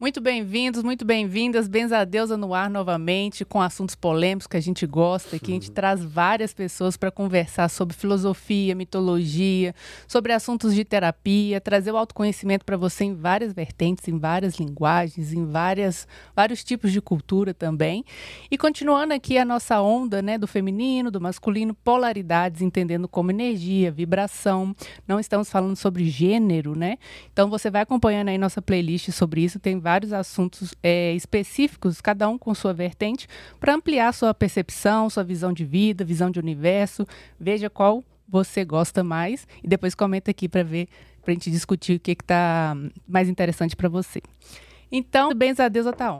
Muito bem-vindos, muito bem-vindas. Benzadeusa no ar novamente, com assuntos polêmicos que a gente gosta, que a gente traz várias pessoas para conversar sobre filosofia, mitologia, sobre assuntos de terapia, trazer o autoconhecimento para você em várias vertentes, em várias linguagens, em várias, vários tipos de cultura também. E continuando aqui a nossa onda né, do feminino, do masculino, polaridades, entendendo como energia, vibração. Não estamos falando sobre gênero, né? Então você vai acompanhando aí nossa playlist sobre isso, tem vários assuntos é, específicos, cada um com sua vertente, para ampliar sua percepção, sua visão de vida, visão de universo. Veja qual você gosta mais e depois comenta aqui para ver, para a gente discutir o que está mais interessante para você. Então, bens a Deus, tá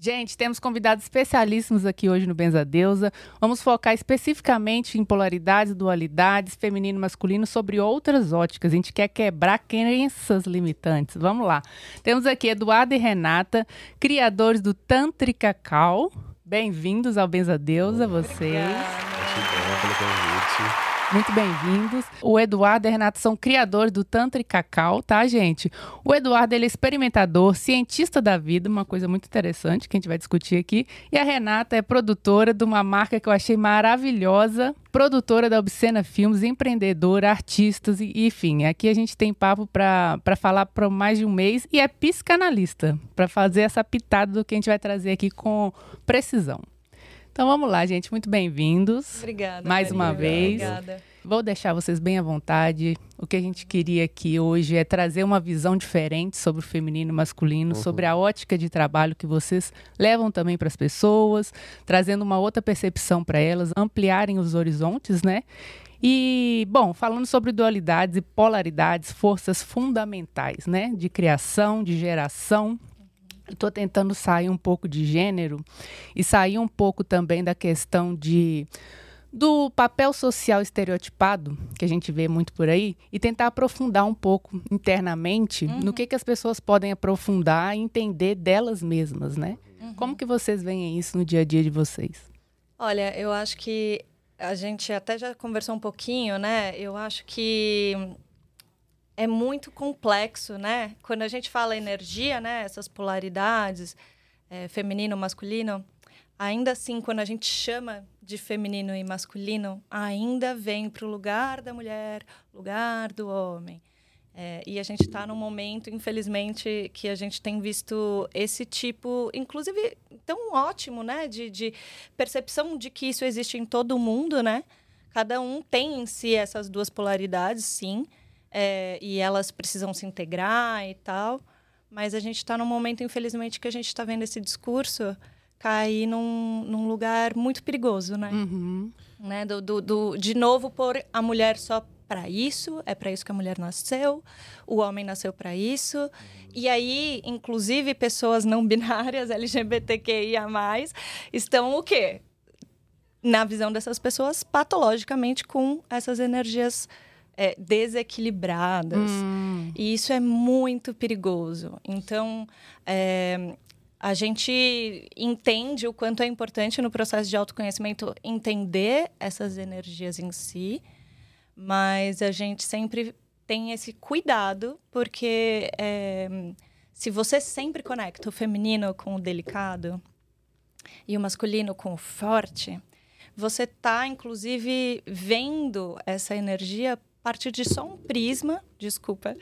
Gente, temos convidados especialíssimos aqui hoje no Benza Deusa. Vamos focar especificamente em polaridades, dualidades, feminino e masculino, sobre outras óticas. A gente quer quebrar crenças limitantes. Vamos lá. Temos aqui Eduardo e Renata, criadores do Tantrica Cal. Bem-vindos ao Benza Deusa, vocês. Obrigada. pelo convite. Muito bem-vindos. O Eduardo e a Renata são criadores do Tantra e Cacau, tá, gente? O Eduardo ele é experimentador, cientista da vida, uma coisa muito interessante que a gente vai discutir aqui. E a Renata é produtora de uma marca que eu achei maravilhosa, produtora da Obscena Filmes, empreendedora, artistas, e, enfim. Aqui a gente tem papo para falar por mais de um mês e é psicanalista, para fazer essa pitada do que a gente vai trazer aqui com precisão. Então vamos lá, gente. Muito bem-vindos. Obrigada. Mais uma vez. Obrigada. Vou deixar vocês bem à vontade. O que a gente queria aqui hoje é trazer uma visão diferente sobre o feminino e masculino, uhum. sobre a ótica de trabalho que vocês levam também para as pessoas, trazendo uma outra percepção para elas, ampliarem os horizontes, né? E, bom, falando sobre dualidades e polaridades, forças fundamentais, né? De criação, de geração, Estou tentando sair um pouco de gênero e sair um pouco também da questão de do papel social estereotipado que a gente vê muito por aí e tentar aprofundar um pouco internamente uhum. no que, que as pessoas podem aprofundar e entender delas mesmas, né? Uhum. Como que vocês veem isso no dia a dia de vocês? Olha, eu acho que a gente até já conversou um pouquinho, né? Eu acho que é muito complexo, né? Quando a gente fala energia, né? Essas polaridades, é, feminino, masculino, ainda assim, quando a gente chama de feminino e masculino, ainda vem para o lugar da mulher, lugar do homem. É, e a gente está num momento, infelizmente, que a gente tem visto esse tipo, inclusive, tão ótimo, né? De, de percepção de que isso existe em todo mundo, né? Cada um tem em si essas duas polaridades, sim é, e elas precisam se integrar e tal. Mas a gente está num momento, infelizmente, que a gente está vendo esse discurso cair num, num lugar muito perigoso, né? Uhum. né? Do, do, do, de novo, pôr a mulher só para isso, é para isso que a mulher nasceu, o homem nasceu para isso. E aí, inclusive, pessoas não binárias, LGBTQIA, estão o quê? Na visão dessas pessoas, patologicamente com essas energias é, desequilibradas. Hum. E isso é muito perigoso. Então, é, a gente entende o quanto é importante no processo de autoconhecimento entender essas energias em si, mas a gente sempre tem esse cuidado, porque é, se você sempre conecta o feminino com o delicado e o masculino com o forte, você está, inclusive, vendo essa energia partir de só um prisma, desculpa,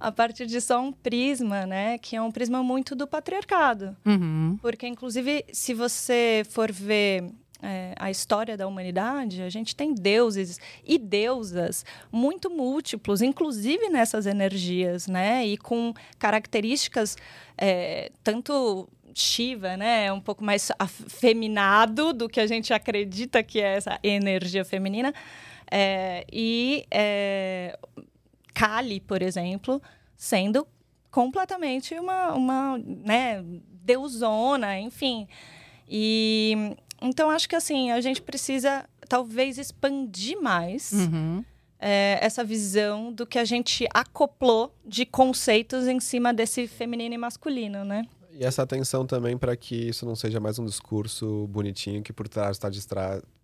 a partir de só um prisma, né, que é um prisma muito do patriarcado. Uhum. Porque, inclusive, se você for ver é, a história da humanidade, a gente tem deuses e deusas muito múltiplos, inclusive nessas energias, né? E com características é, tanto Shiva, né? É um pouco mais afeminado do que a gente acredita que é essa energia feminina. É, e é, Kali, por exemplo, sendo completamente uma, uma né, deusona, enfim. E então acho que assim a gente precisa talvez expandir mais uhum. é, essa visão do que a gente acoplou de conceitos em cima desse feminino e masculino, né? E essa atenção também para que isso não seja mais um discurso bonitinho que por trás está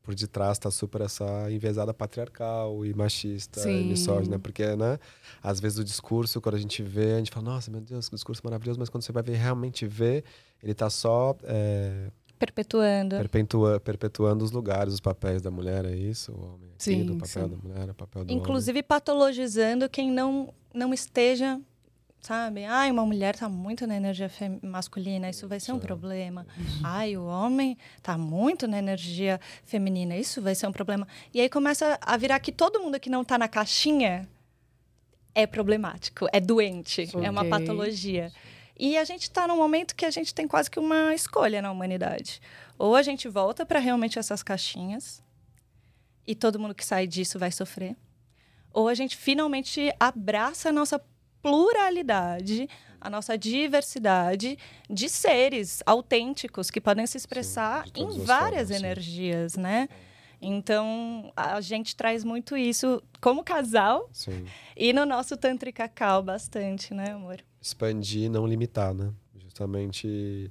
por detrás está super essa envezada patriarcal e machista Sim. e misógina, porque, né, às vezes o discurso, quando a gente vê, a gente fala, nossa, meu Deus, que discurso maravilhoso, mas quando você vai ver, realmente ver, ele está só... É, perpetuando. Perpetua, perpetuando os lugares, os papéis da mulher, é isso? O homem aqui, sim, do papel sim. da mulher, o papel do Inclusive homem. patologizando quem não, não esteja sabe? Ai, uma mulher tá muito na energia masculina, isso vai ser um problema. Ai, o homem tá muito na energia feminina, isso vai ser um problema. E aí começa a virar que todo mundo que não tá na caixinha é problemático, é doente, okay. é uma patologia. E a gente está num momento que a gente tem quase que uma escolha na humanidade. Ou a gente volta para realmente essas caixinhas e todo mundo que sai disso vai sofrer, ou a gente finalmente abraça a nossa pluralidade, a nossa diversidade de seres autênticos que podem se expressar sim, em várias formas, energias, sim. né? Então, a gente traz muito isso como casal sim. e no nosso Tantra Cacau bastante, né, amor? Expandir, não limitar, né? Justamente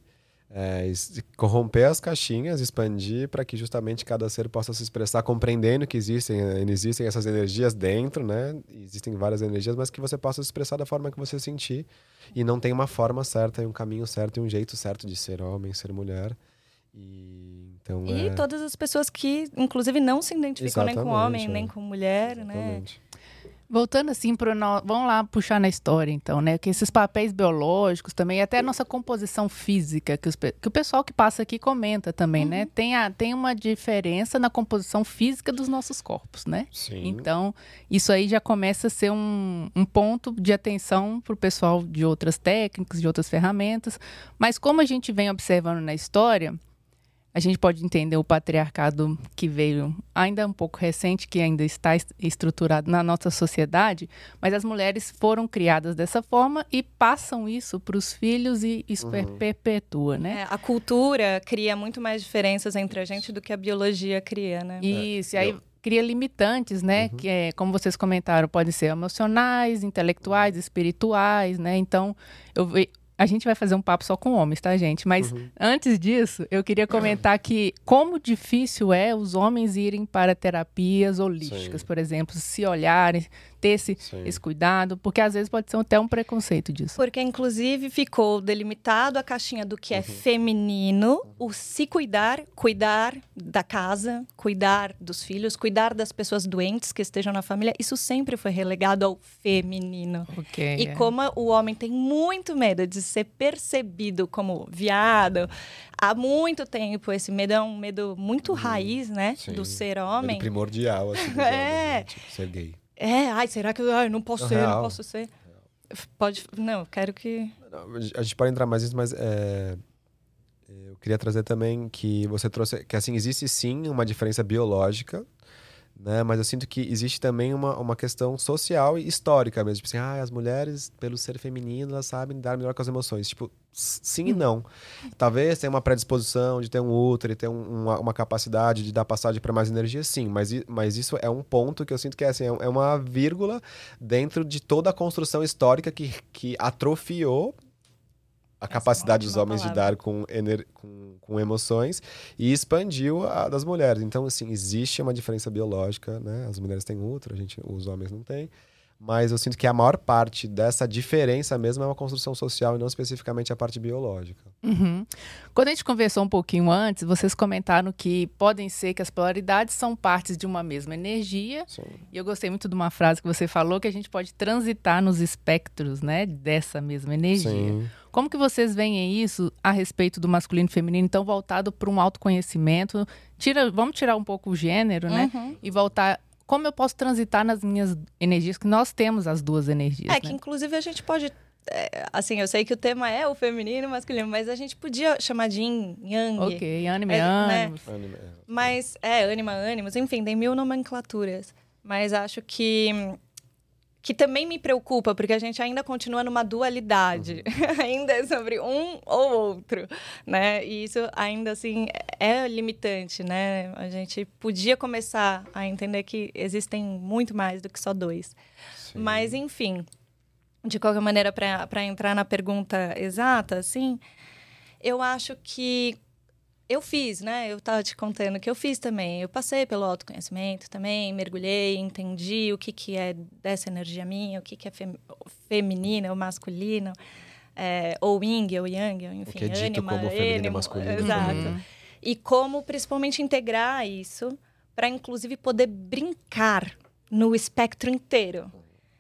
é, corromper as caixinhas, expandir para que justamente cada ser possa se expressar, compreendendo que existem, eh, existem essas energias dentro, né? Existem várias energias, mas que você possa se expressar da forma que você sentir e não tem uma forma certa, e um caminho certo e um jeito certo de ser homem, ser mulher. E, então, e é... todas as pessoas que, inclusive, não se identificam Exatamente, nem com homem, é. nem com mulher, né? Exatamente. né? Voltando assim para vamos lá puxar na história então, né? Que esses papéis biológicos também, até a nossa composição física, que, os, que o pessoal que passa aqui comenta também, né? uhum. né? Tem, a, tem uma diferença na composição física dos nossos corpos, né? Sim. Então, isso aí já começa a ser um, um ponto de atenção para o pessoal de outras técnicas, de outras ferramentas. Mas como a gente vem observando na história, a gente pode entender o patriarcado que veio ainda um pouco recente, que ainda está estruturado na nossa sociedade, mas as mulheres foram criadas dessa forma e passam isso para os filhos e isso uhum. perpetua, né? É, a cultura cria muito mais diferenças entre a gente do que a biologia cria, né? Isso, é. e aí cria limitantes, né? Uhum. Que é, como vocês comentaram, podem ser emocionais, intelectuais, espirituais, né? Então, eu a gente vai fazer um papo só com homens, tá, gente? Mas uhum. antes disso, eu queria comentar que como difícil é os homens irem para terapias holísticas, Sim. por exemplo, se olharem, ter esse, esse cuidado, porque às vezes pode ser até um preconceito disso. Porque, inclusive, ficou delimitado a caixinha do que é uhum. feminino, o se cuidar, cuidar da casa, cuidar dos filhos, cuidar das pessoas doentes que estejam na família, isso sempre foi relegado ao feminino. Okay, e é. como o homem tem muito medo de ser percebido como viado, há muito tempo esse medo é um medo muito uhum. raiz, né, Sim. do ser homem. Medo primordial, assim, é. Homens, né? tipo, ser gay. É, ai, será que eu ai, não posso ser, não posso ser? Pode, não, quero que. A gente pode entrar mais nisso, mas é, eu queria trazer também que você trouxe que assim existe sim uma diferença biológica né? Mas eu sinto que existe também uma, uma questão social e histórica mesmo. Tipo assim, ah, as mulheres, pelo ser feminino, elas sabem dar melhor com as emoções. Tipo, sim e não. Talvez tenha uma predisposição de ter um útero, ter um, uma, uma, capacidade de dar passagem para mais energia, sim. Mas, mas isso é um ponto que eu sinto que é, assim, é, é uma vírgula dentro de toda a construção histórica que, que atrofiou a capacidade dos homens palavra. de dar com, com, com, emoções e expandiu a das mulheres. Então, assim, existe uma diferença biológica, né? As mulheres têm útero, a gente, os homens não têm. Mas eu sinto que a maior parte dessa diferença mesmo é uma construção social e não especificamente a parte biológica. Uhum. Quando a gente conversou um pouquinho antes, vocês comentaram que podem ser que as polaridades são partes de uma mesma energia. Sim. E eu gostei muito de uma frase que você falou que a gente pode transitar nos espectros, né, dessa mesma energia. Sim. Como que vocês veem isso a respeito do masculino e feminino, então voltado para um autoconhecimento? Tira, vamos tirar um pouco o gênero, né? Uhum. E voltar como eu posso transitar nas minhas energias, que nós temos as duas energias. É né? que inclusive a gente pode é, assim, eu sei que o tema é o feminino e o masculino, mas a gente podia chamar de yin, yang. Ok, anime, é, né? Mas, é, anima, ânimos, enfim, tem mil nomenclaturas. Mas acho que que também me preocupa, porque a gente ainda continua numa dualidade, uhum. ainda é sobre um ou outro, né? E isso ainda assim é limitante, né? A gente podia começar a entender que existem muito mais do que só dois. Sim. Mas enfim, de qualquer maneira para entrar na pergunta exata, assim, eu acho que eu fiz, né? Eu estava te contando que eu fiz também. Eu passei pelo autoconhecimento também, mergulhei, entendi o que, que é dessa energia minha, o que, que é fem feminina ou masculino, é, ou yin ou yang, enfim, o que é dito anima, como feminino e masculino. Exato. Uhum. E como, principalmente, integrar isso para, inclusive, poder brincar no espectro inteiro,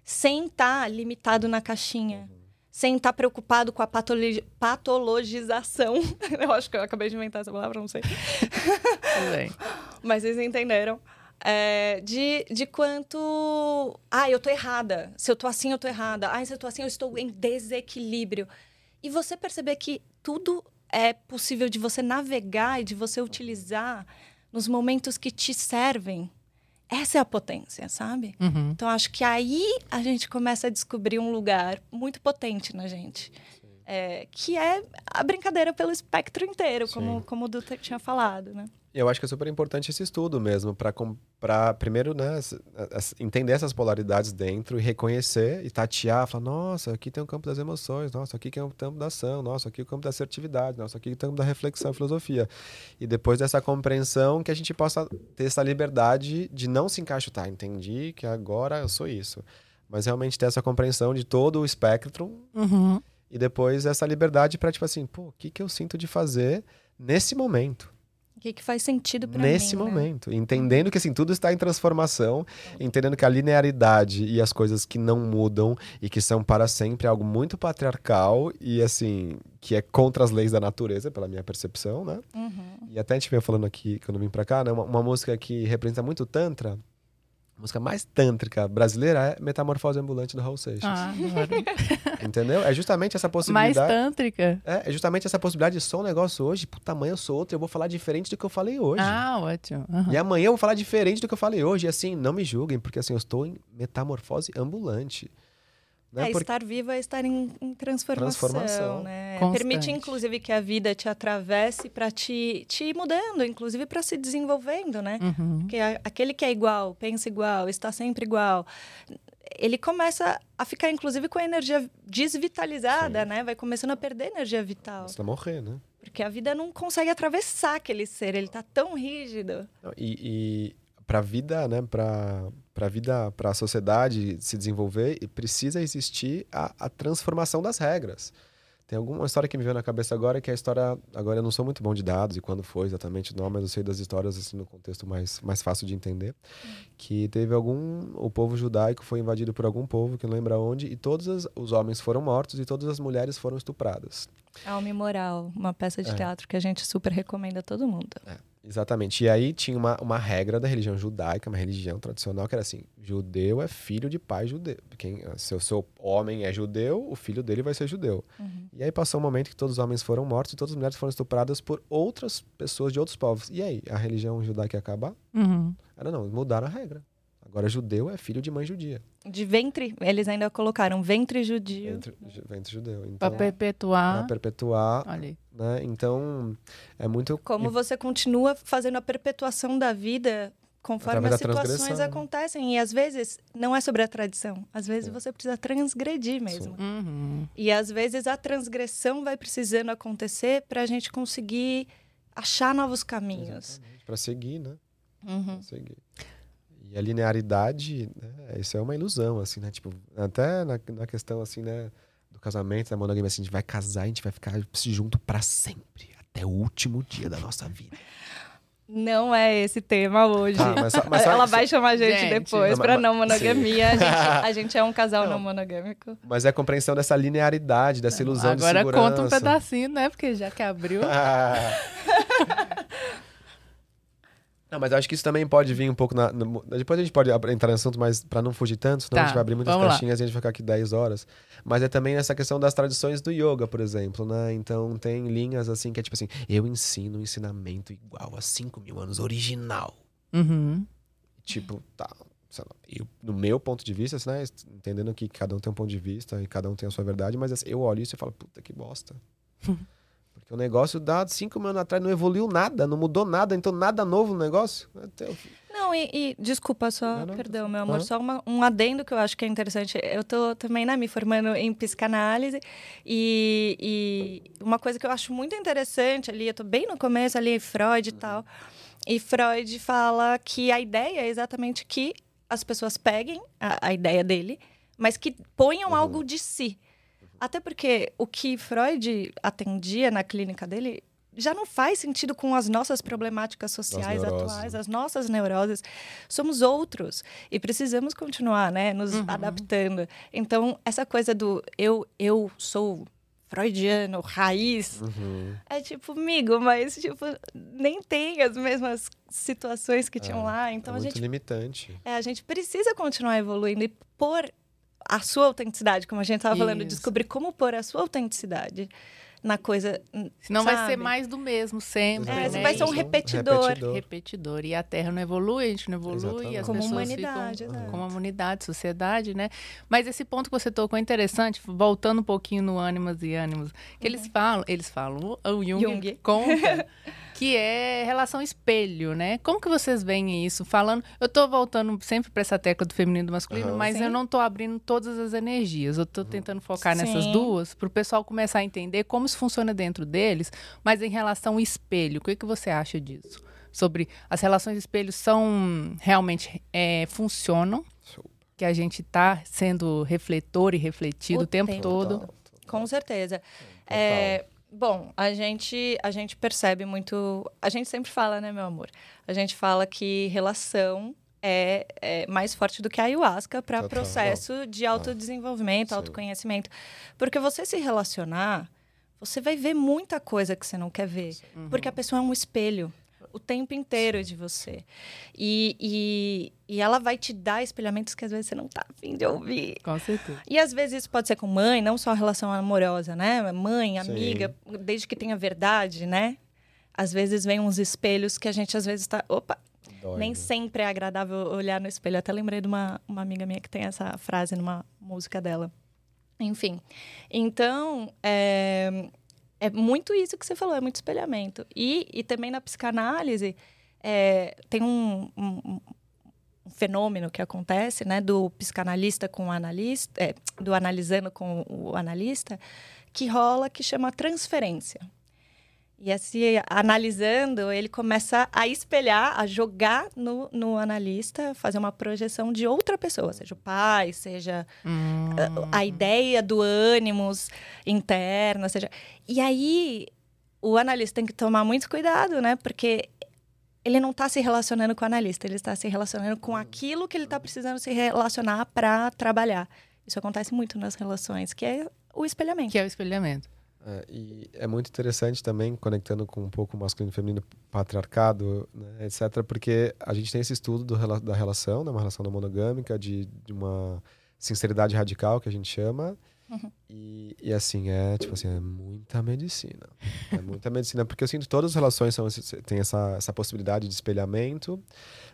sem estar tá limitado na caixinha sem estar preocupado com a patologi patologização. eu acho que eu acabei de inventar essa palavra, não sei. Mas vocês entenderam. É, de, de quanto. Ah, eu tô errada. Se eu tô assim, eu tô errada. Ah, se eu tô assim, eu estou em desequilíbrio. E você perceber que tudo é possível de você navegar e de você utilizar nos momentos que te servem essa é a potência, sabe? Uhum. Então acho que aí a gente começa a descobrir um lugar muito potente na gente. É, que é a brincadeira pelo espectro inteiro, como, como o Dutra tinha falado, né? Eu acho que é super importante esse estudo mesmo, para primeiro né, entender essas polaridades dentro e reconhecer e tatear, falar, nossa, aqui tem o campo das emoções, nossa, aqui é o campo da ação, nossa, aqui é o campo da assertividade, nossa, aqui é o campo da reflexão e filosofia. E depois dessa compreensão, que a gente possa ter essa liberdade de não se encaixotar, entendi que agora eu sou isso. Mas realmente ter essa compreensão de todo o espectro uhum. e depois essa liberdade para, tipo assim, pô, o que, que eu sinto de fazer nesse momento? Que, que faz sentido para mim. Nesse né? momento. Né? Entendendo que assim, tudo está em transformação, entendendo que a linearidade e as coisas que não mudam e que são para sempre é algo muito patriarcal e assim, que é contra as leis da natureza, pela minha percepção, né? Uhum. E até a gente veio falando aqui, quando eu vim para cá, né? Uma, uma música que representa muito Tantra, a música mais tântrica brasileira é Metamorfose Ambulante do Raul Seixas. Ah, Entendeu? É justamente essa possibilidade. Mais tântrica? É, é justamente essa possibilidade de sou um negócio hoje, puta, amanhã eu sou outro, eu vou falar diferente do que eu falei hoje. Ah, ótimo. Uhum. E amanhã eu vou falar diferente do que eu falei hoje. E assim, não me julguem, porque assim, eu estou em metamorfose ambulante. Né? É, Porque... estar vivo é estar em, em transformação, transformação, né? Permite, inclusive, que a vida te atravesse para te, te ir mudando, inclusive para se desenvolvendo, né? Uhum. Porque a, aquele que é igual, pensa igual, está sempre igual, ele começa a ficar, inclusive, com a energia desvitalizada, Sim. né? Vai começando a perder energia vital. Você a morrer, né? Porque a vida não consegue atravessar aquele ser, ele está tão rígido. E, e para a vida, né? Para para a vida, para a sociedade se desenvolver, precisa existir a, a, transformação das regras. Tem alguma história que me veio na cabeça agora, que é a história. Agora eu não sou muito bom de dados e quando foi exatamente não, mas eu sei das histórias assim no contexto mais, mais fácil de entender. Que teve algum. O povo judaico foi invadido por algum povo, que não lembra onde, e todos as, os homens foram mortos e todas as mulheres foram estupradas. Alma e Moral, uma peça de é. teatro que a gente super recomenda a todo mundo. É. Exatamente. E aí tinha uma, uma regra da religião judaica, uma religião tradicional, que era assim: judeu é filho de pai judeu. Quem, se o seu homem é judeu, o filho dele vai ser judeu. Uhum. E aí passou um momento que todos os homens foram mortos e todas as mulheres foram estupradas por outras pessoas de outros povos. E aí, a religião judaica ia acabar? Uhum. Era não, mudaram a regra. Agora, judeu é filho de mãe judia. De ventre, eles ainda colocaram ventre judio. Ventre, ventre judeu. Então, para perpetuar. Para perpetuar. Ali. Né? Então, é muito. Como você continua fazendo a perpetuação da vida conforme as situações acontecem. E às vezes não é sobre a tradição. Às vezes é. você precisa transgredir mesmo. Uhum. E às vezes a transgressão vai precisando acontecer para a gente conseguir achar novos caminhos. Para seguir, né? Uhum. Pra seguir. E a linearidade, né, isso é uma ilusão, assim, né? Tipo, até na, na questão, assim, né? Do casamento, da monogamia, assim, a gente vai casar, a gente vai ficar junto para sempre, até o último dia da nossa vida. Não é esse tema hoje. Tá, mas, mas Ela vai chamar a gente, gente depois para não monogamia. A gente, a gente, é um casal não. não. monogâmico. Mas é a compreensão dessa linearidade, dessa ilusão Agora de segurança. Agora conta um pedacinho, né? Porque já que abriu. Não, mas eu acho que isso também pode vir um pouco na. Depois a gente pode entrar no assunto, mas para não fugir tanto, senão tá, a gente vai abrir muitas caixinhas lá. e a gente vai ficar aqui 10 horas. Mas é também essa questão das tradições do yoga, por exemplo, né? Então tem linhas assim que é tipo assim: eu ensino um ensinamento igual a 5 mil anos, original. Uhum. Tipo, tá. Lá, eu, no meu ponto de vista, assim, né, entendendo que cada um tem um ponto de vista e cada um tem a sua verdade, mas assim, eu olho isso e falo, puta que bosta. Porque o negócio dá cinco anos atrás não evoluiu nada, não mudou nada, então nada novo no negócio. Até o... Não, e, e, desculpa só, não, não, perdão, meu amor, só uma, um adendo que eu acho que é interessante. Eu tô também né, me formando em psicanálise e, e, uma coisa que eu acho muito interessante ali, eu tô bem no começo ali, Freud e uhum. tal. E Freud fala que a ideia é exatamente que as pessoas peguem a, a ideia dele, mas que ponham uhum. algo de si. Até porque o que Freud atendia na clínica dele já não faz sentido com as nossas problemáticas sociais atuais, né? as nossas neuroses. Somos outros e precisamos continuar, né, nos uhum. adaptando. Então, essa coisa do eu eu sou freudiano, raiz, uhum. é tipo, amigo, mas tipo, nem tem as mesmas situações que é, tinham lá. Então é a gente limitante. É, a gente precisa continuar evoluindo e pôr a sua autenticidade, como a gente estava falando, descobrir como pôr a sua autenticidade na coisa. Senão sabe? vai ser mais do mesmo sempre. É, né? vai ser um repetidor. repetidor. repetidor. E a Terra não evolui, a gente não evolui, Exatamente. as como pessoas humanidade, ficam como humanidade, sociedade, né? Mas esse ponto que você tocou é interessante, voltando um pouquinho no ânimos e ânimos, que uhum. eles falam, eles falam, o Jung, Jung. conta que é relação espelho, né? Como que vocês veem isso? Falando, eu tô voltando sempre para essa tecla do feminino e do masculino, uhum. mas Sim. eu não tô abrindo todas as energias. Eu tô uhum. tentando focar Sim. nessas duas para o pessoal começar a entender como isso funciona dentro deles, mas em relação ao espelho, o que, que você acha disso? Sobre as relações espelho são realmente é, funcionam? Que a gente está sendo refletor e refletido o, o tempo, tempo, todo. Total, total. Com certeza. É, Bom, a gente, a gente percebe muito. A gente sempre fala, né, meu amor? A gente fala que relação é, é mais forte do que a ayahuasca para processo de autodesenvolvimento, ah, autoconhecimento. Porque você se relacionar, você vai ver muita coisa que você não quer ver. Uhum. Porque a pessoa é um espelho o tempo inteiro de você. E, e, e, ela vai te dar espelhamentos que às vezes você não tá afim de ouvir. Com certeza. E às vezes isso pode ser com mãe, não só relação amorosa, né? Mãe, amiga, Sim. desde que tenha verdade, né? Às vezes vem uns espelhos que a gente às vezes tá. Opa! Dói, Nem né? sempre é agradável olhar no espelho. Eu até lembrei de uma, uma amiga minha que tem essa frase numa música dela. Enfim. Então, é, é muito isso que você falou, é muito espelhamento. E, e também na psicanálise, é, tem um, um, um, fenômeno que acontece, né, do psicanalista com o analista, é, do analisando com o analista, que rola, que chama transferência. E assim, analisando, ele começa a espelhar, a jogar no, no analista, fazer uma projeção de outra pessoa, seja o pai, seja hum. a, a, ideia do ânimos interna, seja. E aí o analista tem que tomar muito cuidado, né? Porque ele não está se relacionando com o analista, ele está se relacionando com aquilo que ele está precisando se relacionar para trabalhar. Isso acontece muito nas relações, que é o espelhamento. Que é o espelhamento. É, e é muito interessante também, conectando com um pouco o masculino e feminino, patriarcado, né, etc., porque a gente tem esse estudo do, da relação, né, uma relação não monogâmica, de, de uma sinceridade radical, que a gente chama. Uhum. E, e, assim, é tipo assim, é muita medicina. É muita medicina, porque eu sinto que todas as relações são, têm essa, essa possibilidade de espelhamento,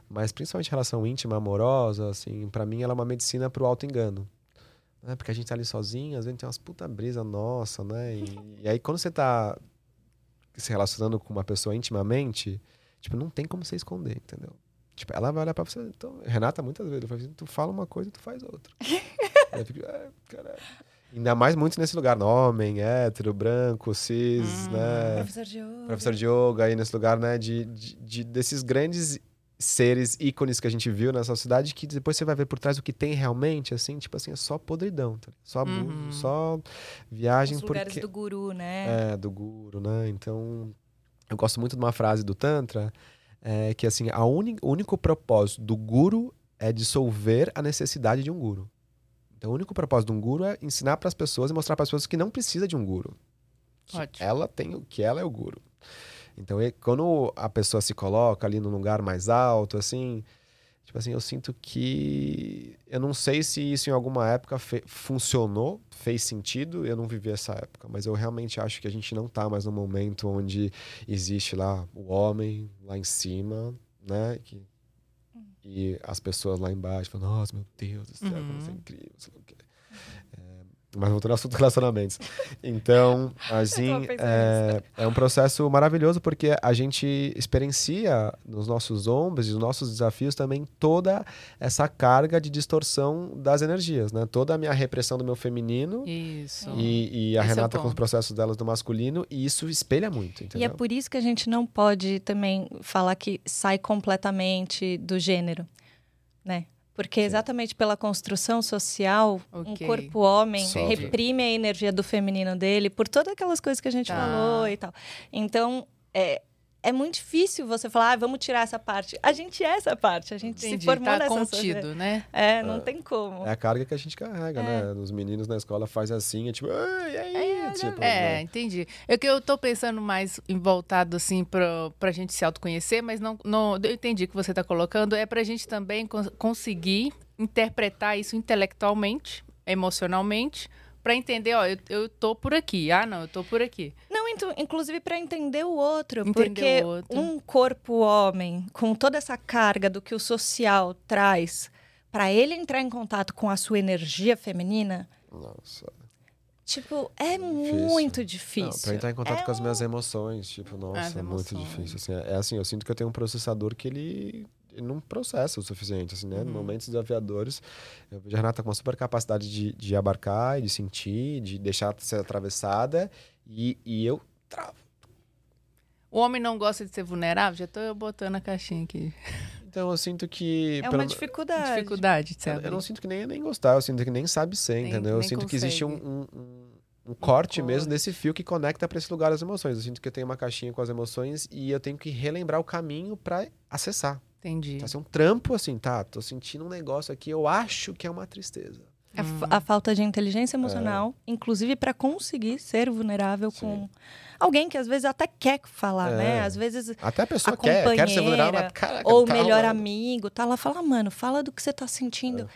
mas principalmente relação íntima, amorosa, assim, para mim ela é uma medicina pro auto-engano né? Porque a gente tá ali sozinho, às vezes tem umas puta brisa nossa, né? E, e, aí quando você tá se relacionando com uma pessoa intimamente, tipo, não tem como você esconder, entendeu? Tipo, ela vai olhar pra você. Então, Renata, muitas vezes, assim, tu fala uma coisa e tu faz outra. eu fico, é, caralho. Ainda mais muito nesse lugar, homem, hétero, branco, cis, hum, né? Professor de yoga. Professor de yoga, aí nesse lugar, né? De, de, de, desses grandes seres, ícones que a gente viu nessa cidade, que depois você vai ver por trás o que tem realmente, assim, tipo assim, é só podridão, tá? só abuso, uhum. só viagem Os lugares porque... do guru, né? É, do guru, né? Então, eu gosto muito de uma frase do Tantra, é, que assim, a uni... o único propósito do guru é dissolver a necessidade de um guru. Então, o único propósito de um guru é ensinar para as pessoas e mostrar para as pessoas que não precisa de um guru. Ótimo. Ela tem o que ela é o guru. Então, quando a pessoa se coloca ali num lugar mais alto, assim, tipo assim, eu sinto que eu não sei se isso em alguma época fe funcionou, fez sentido, eu não vivi essa época, mas eu realmente acho que a gente não está mais no momento onde existe lá o homem lá em cima, né, que, e as pessoas lá embaixo falam, nossa, meu Deus do céu, uhum. como isso é incrível, sei lá o quê. Mas voltando ao assunto relacionamentos. Então, assim, é, é, um processo maravilhoso porque a gente experiencia nos nossos ombros e nos nossos desafios também toda essa carga de distorção das energias, né? Toda a minha repressão do meu feminino isso. E, e a Esse é Renata é com os processos delas do masculino e isso espelha muito, entendeu? E é por isso que a gente não pode também falar que sai completamente do gênero, né? Porque exatamente pela construção social, okay. um corpo homem Sofre. reprime a energia do feminino dele por todas aquelas coisas que a gente tá. falou e tal. Então, é, é muito difícil você falar, ah, vamos tirar essa parte. A gente é essa parte, a gente Entendi, se formou tá nessa contido, sociedade. né? É, não é, tem como. É a carga que a gente carrega, né? é. né? Os meninos na escola fazem assim, é tipo, ai, aí, é, tipo, é, né? entendi. É que eu tô pensando mais em voltado assim pra, pra gente se autoconhecer, mas não, não eu entendi que você tá colocando, é pra gente também cons conseguir interpretar isso intelectualmente, emocionalmente, para entender, ó, eu, eu tô por aqui. Ah, não, eu tô por aqui. Então, inclusive para entender o outro, entender porque o outro. um corpo homem com toda essa carga do que o social traz, para ele entrar em contato com a sua energia feminina, nossa. Tipo, é difícil. muito difícil. Não, pra entrar em contato é com as minhas emoções, tipo, nossa, é muito difícil. Assim, é, é assim, eu sinto que eu tenho um processador que ele não processa o suficiente, assim, né? Uhum. Momentos desafiadores, eu vejo a Renata com uma super capacidade de, de abarcar, de sentir, de deixar ser atravessada, e, e eu travo. O homem não gosta de ser vulnerável? Já estou botando a caixinha aqui. Então eu sinto que. É uma dificuldade. Dificuldade de eu, eu não sinto que nem, nem gostar, eu sinto que nem sabe ser, nem, entendeu? eu sinto consegue. que existe um, um, um um corte mesmo desse fio que conecta para esse lugar as emoções. Eu sinto que eu tenho uma caixinha com as emoções e eu tenho que relembrar o caminho para acessar. Entendi. Tá sendo um trampo assim, tá? Tô sentindo um negócio aqui, eu acho que é uma tristeza. A, hum. a falta de inteligência emocional, é. inclusive para conseguir ser vulnerável Sim. com alguém que às vezes até quer falar, né? é. né? Às vezes até a pessoa a quer, quer ser vulnerável, mas, caraca, ou tá melhor amigo, tá lá fala, mano, fala do que você tá sentindo. É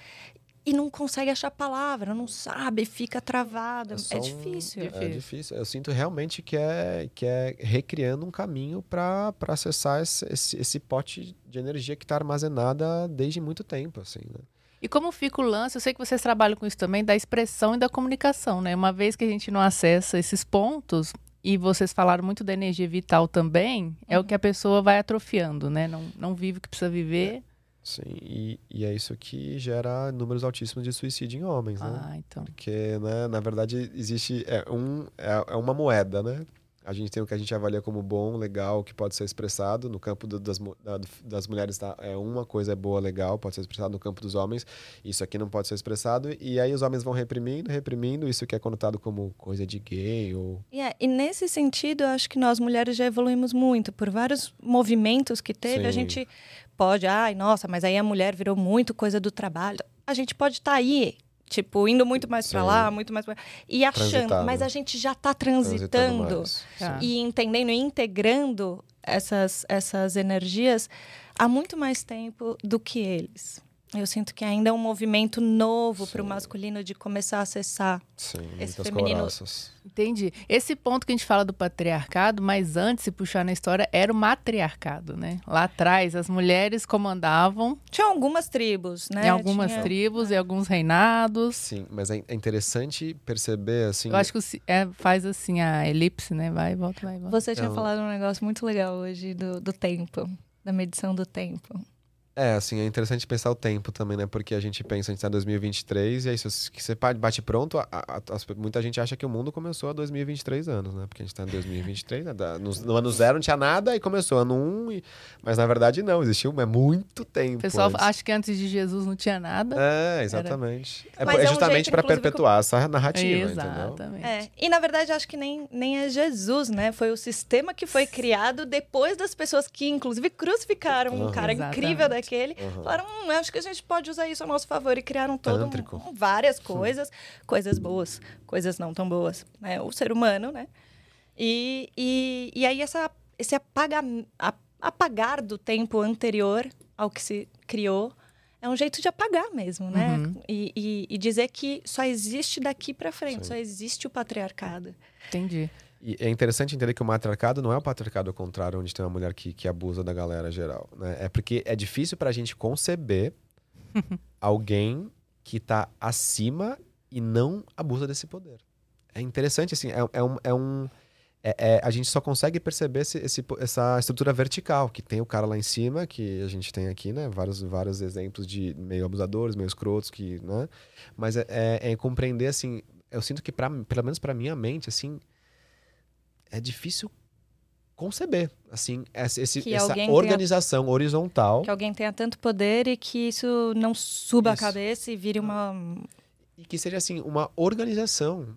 e não consegue achar palavra, não sabe, fica travado. É, é difícil. Um, é difícil. Eu sinto realmente que é, que é recriando um caminho para acessar esse, esse, esse, pote de energia que está armazenada desde muito tempo, assim, né? E como fica o lance, eu sei que vocês trabalham com isso também, da expressão e da comunicação, né? Uma vez que a gente não acessa esses pontos, e vocês falaram muito da energia vital também, é o que a pessoa vai atrofiando, né? Não, não vive o que precisa viver. É Sim, e, e é isso que gera números altíssimos de suicídio em homens, né? Ah, então. Porque, né, na verdade, existe. É, um, é, é uma moeda, né? A gente tem o que a gente avalia como bom, legal, que pode ser expressado. No campo do, das, da, das mulheres, tá? é uma coisa boa, legal, pode ser expressado no campo dos homens. Isso aqui não pode ser expressado. E aí os homens vão reprimindo, reprimindo. Isso que é conotado como coisa de gay ou... Yeah, e nesse sentido, eu acho que nós mulheres já evoluímos muito. Por vários movimentos que teve, Sim. a gente pode, ai, nossa, mas aí a mulher virou muito coisa do trabalho. A gente pode estar tá aí, tipo, indo muito mais para lá, muito mais pra... e achando, mas a gente já está transitando, transitando e entendendo e integrando essas essas energias há muito mais tempo do que eles. Eu sinto que ainda é um movimento novo para o masculino de começar a acessar Sim, esse feminino. Coraças. Entendi. Esse ponto que a gente fala do patriarcado, mas antes, se puxar na história, era o matriarcado, né? Lá atrás, as mulheres comandavam. Tinha algumas tribos, né? Em algumas Tinha... tribos e alguns reinados. Sim, mas é, é interessante perceber, assim... Eu acho que é, faz assim a elipse, né? Vai, volta, vai, volta. Você tinha falado um negócio muito legal hoje do, do tempo, da medição do tempo. É, assim, é interessante pensar o tempo também, né? Porque a gente pensa, a gente tá em 2023, e aí, se você bate pronto, a, a, a, muita gente acha que o mundo começou há 2023 anos, né? Porque a gente tá em 2023, né? no, no, ano zero não tinha nada, e começou ano um, e... mas na verdade não, existiu é muito tempo. O pessoal antes. acha que antes de Jesus não tinha nada. É, exatamente. Era... É, é, é, justamente um para perpetuar que... essa narrativa, Exatamente. É. E na verdade, acho que nem, nem é Jesus, né? Foi o sistema que foi criado depois das pessoas que, inclusive, crucificaram uhum. um cara Exatamente. incrível daqui daquele. Uhum. Falaram, hum, acho que a gente pode usar isso a nosso favor. E criaram todo um, várias coisas, coisas boas, coisas não tão boas. Né? O ser humano, né? E, e, e aí essa, esse apaga, apagar do tempo anterior ao que se criou é um jeito de apagar mesmo, né? Uhum. E, e, e, dizer que só existe daqui para frente, Sim. só existe o patriarcado. Entendi. E é interessante entender que o matriarcado não é o patriarcado ao contrário, onde tem uma mulher que, que abusa da galera geral. Né? É porque é difícil para a gente conceber alguém que está acima e não abusa desse poder. É interessante, assim, é, é um. É um é, é, a gente só consegue perceber esse, esse, essa estrutura vertical, que tem o cara lá em cima, que a gente tem aqui, né? Vários, vários exemplos de meio abusadores, meio escrotos, que, né? Mas é, é, é compreender, assim, eu sinto que, pra, pelo menos para minha mente, assim, é difícil conceber, assim, essa, esse, essa organização tenha, horizontal. Que alguém tenha tanto poder e que isso não suba isso. a cabeça e vire uma... E que seja, assim, uma organização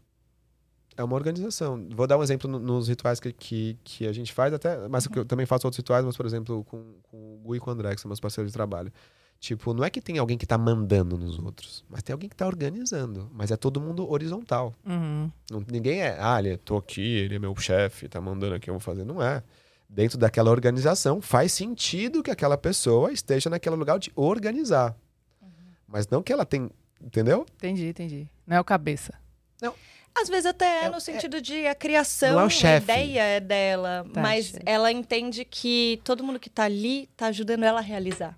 é uma organização. Vou dar um exemplo nos rituais que, que, que a gente faz, até, mas uhum. eu também faço outros rituais, mas, por exemplo, com, com o Gui e com o André, que são meus parceiros de trabalho. Tipo, não é que tem alguém que está mandando nos outros, mas tem alguém que está organizando. Mas é todo mundo horizontal. Uhum. Não, ninguém é, ah, ele, tô aqui, ele é meu chefe, tá mandando aqui, eu vou fazer. Não é. Dentro daquela organização, faz sentido que aquela pessoa esteja naquele lugar de organizar. Uhum. Mas não que ela tem. Entendeu? Entendi, entendi. Não é o cabeça. Não. Às vezes até é, no é sentido é, de a criação, é a ideia é dela, tá, mas chefe. ela entende que todo mundo que está ali está ajudando ela a realizar.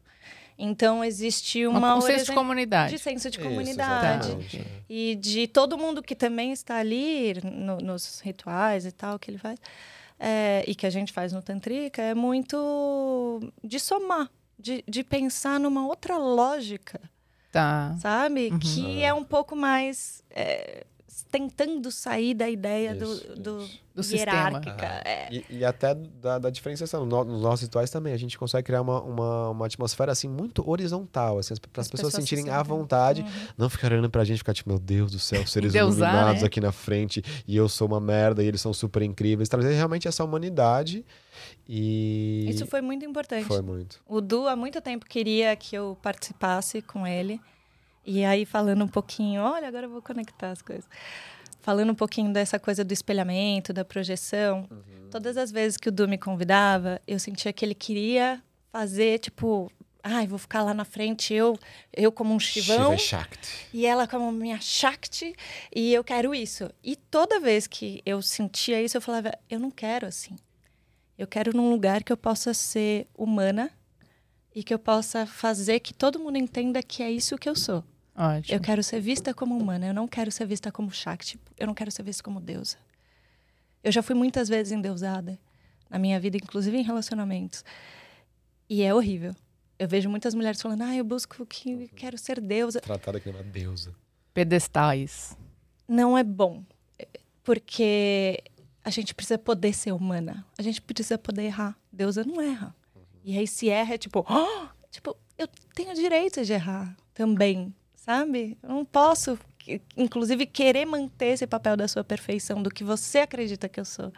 Então existe uma um senso de comunidade, de senso de comunidade. Isso, e de todo mundo que também está ali no, nos rituais e tal que ele faz é, e que a gente faz no tantrika é muito de somar, de, de pensar numa outra lógica, tá? Sabe? Uhum. que é um pouco mais é, tentando sair da ideia isso, do, do, do hierárquica. É. E, e, até da, da diferenciação. No, nos nossos rituais também, a gente consegue criar uma, uma, uma atmosfera assim muito horizontal, assim, para as pessoas, pessoas sentirem se à vontade, uhum. não ficar olhando pra gente ficar tipo, meu Deus do céu, seres Deusar, iluminados né? aqui na frente e eu sou uma merda e eles são super incríveis. Trazer realmente essa humanidade. E. Isso foi muito importante. Foi muito. O Du há muito tempo queria que eu participasse com ele. E aí, falando um pouquinho, olha, agora eu vou conectar as coisas. Falando um pouquinho dessa coisa do espelhamento, da projeção. Uhum. Todas as vezes que o Du me convidava, eu sentia que ele queria fazer, tipo, ai, vou ficar lá na frente, eu, eu como um chivão. E ela como minha Shakti, e eu quero isso. E toda vez que eu sentia isso, eu falava, eu não quero assim. Eu quero num lugar que eu possa ser humana e que eu possa fazer que todo mundo entenda que é isso que eu sou. Ótimo. Eu quero ser vista como humana, eu não quero ser vista como Shakti, eu não quero ser vista como deusa. Eu já fui muitas vezes endeusada na minha vida, inclusive em relacionamentos. E é horrível. Eu vejo muitas mulheres falando: "Ah, eu busco que quero ser deusa". Tratada como uma deusa. Pedestais. Não é bom, porque a gente precisa poder ser humana. A gente precisa poder errar. Deusa não erra. Uhum. E aí se erra é tipo, oh! tipo, eu tenho direito de errar também sabe? Eu não posso, inclusive, querer manter esse papel da sua perfeição, do que você acredita que eu sou.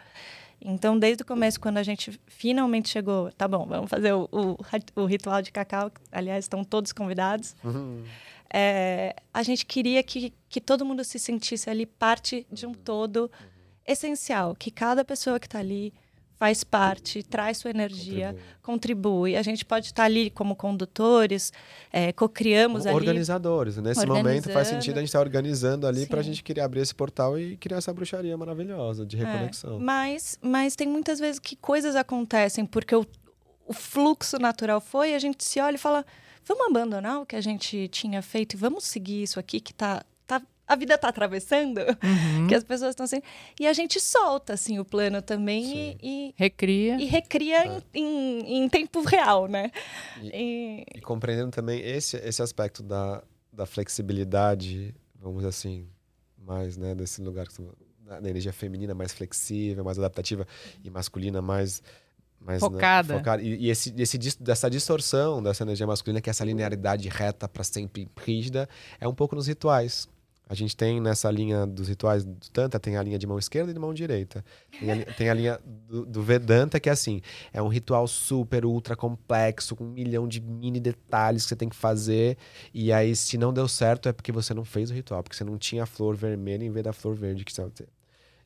Então, desde o começo, quando a gente finalmente chegou, tá bom, vamos fazer o, o, o ritual de cacau, aliás, estão todos convidados. Uhum. É, a gente queria que, que todo mundo se sentisse ali parte de um todo uhum. essencial, que cada pessoa que está ali faz parte, traz sua energia, contribui. contribui. A gente pode estar ali como condutores, é, co-criamos ali. Organizadores. Nesse momento faz sentido a gente estar organizando ali para a gente querer abrir esse portal e criar essa bruxaria maravilhosa de é, reconexão. É, mas, mas tem muitas vezes que coisas acontecem porque o, o fluxo natural foi, a gente se olha e fala vamos abandonar o que a gente tinha feito e vamos seguir isso aqui que está a vida tá atravessando, uhum. que as pessoas estão assim. E a gente solta, assim, o plano também e, e, Recria. E recria é. em, em, em, tempo real, né? E, e... e, compreendendo também esse, esse aspecto da, da flexibilidade, vamos dizer assim, mais, né, desse lugar da energia feminina mais flexível, mais adaptativa e masculina mais mais né, focada. Né, focada. E, e, esse, esse, dessa distorção dessa energia masculina, que é essa linearidade reta para sempre rígida, é um pouco nos rituais. A gente tem nessa linha dos rituais do Tantra, tem a linha de mão esquerda e de mão direita. Tem a, tem a linha do, do, Vedanta, que é assim: é um ritual super, ultra complexo, com um milhão de mini detalhes que você tem que fazer. E aí, se não deu certo, é porque você não fez o ritual, porque você não tinha a flor vermelha em vez da flor verde que você ter.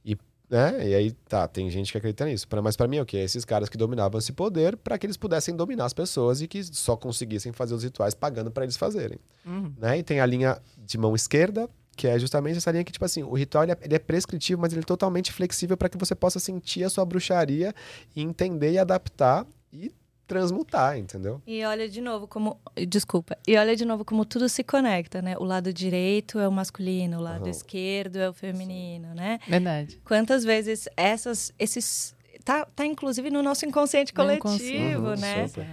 E, né? e aí, tá, tem gente que acredita nisso. Mas para mim, é o quê? Esses caras que dominavam esse poder para que eles pudessem dominar as pessoas e que só conseguissem fazer os rituais pagando para eles fazerem. Uhum. Né? E tem a linha de mão esquerda que é justamente essa linha que, tipo assim, o ritual ele é, ele é prescritivo, mas ele é totalmente flexível para que você possa sentir a sua bruxaria e entender e adaptar e transmutar, entendeu? E olha de novo como. Desculpa. E olha de novo como tudo se conecta, né? O lado direito é o masculino, o lado Uhum. esquerdo é o feminino, né? Verdade. Quantas vezes essas, esses. Tá, tá inclusive no nosso inconsciente coletivo, inconsciente. Uhum, né? super.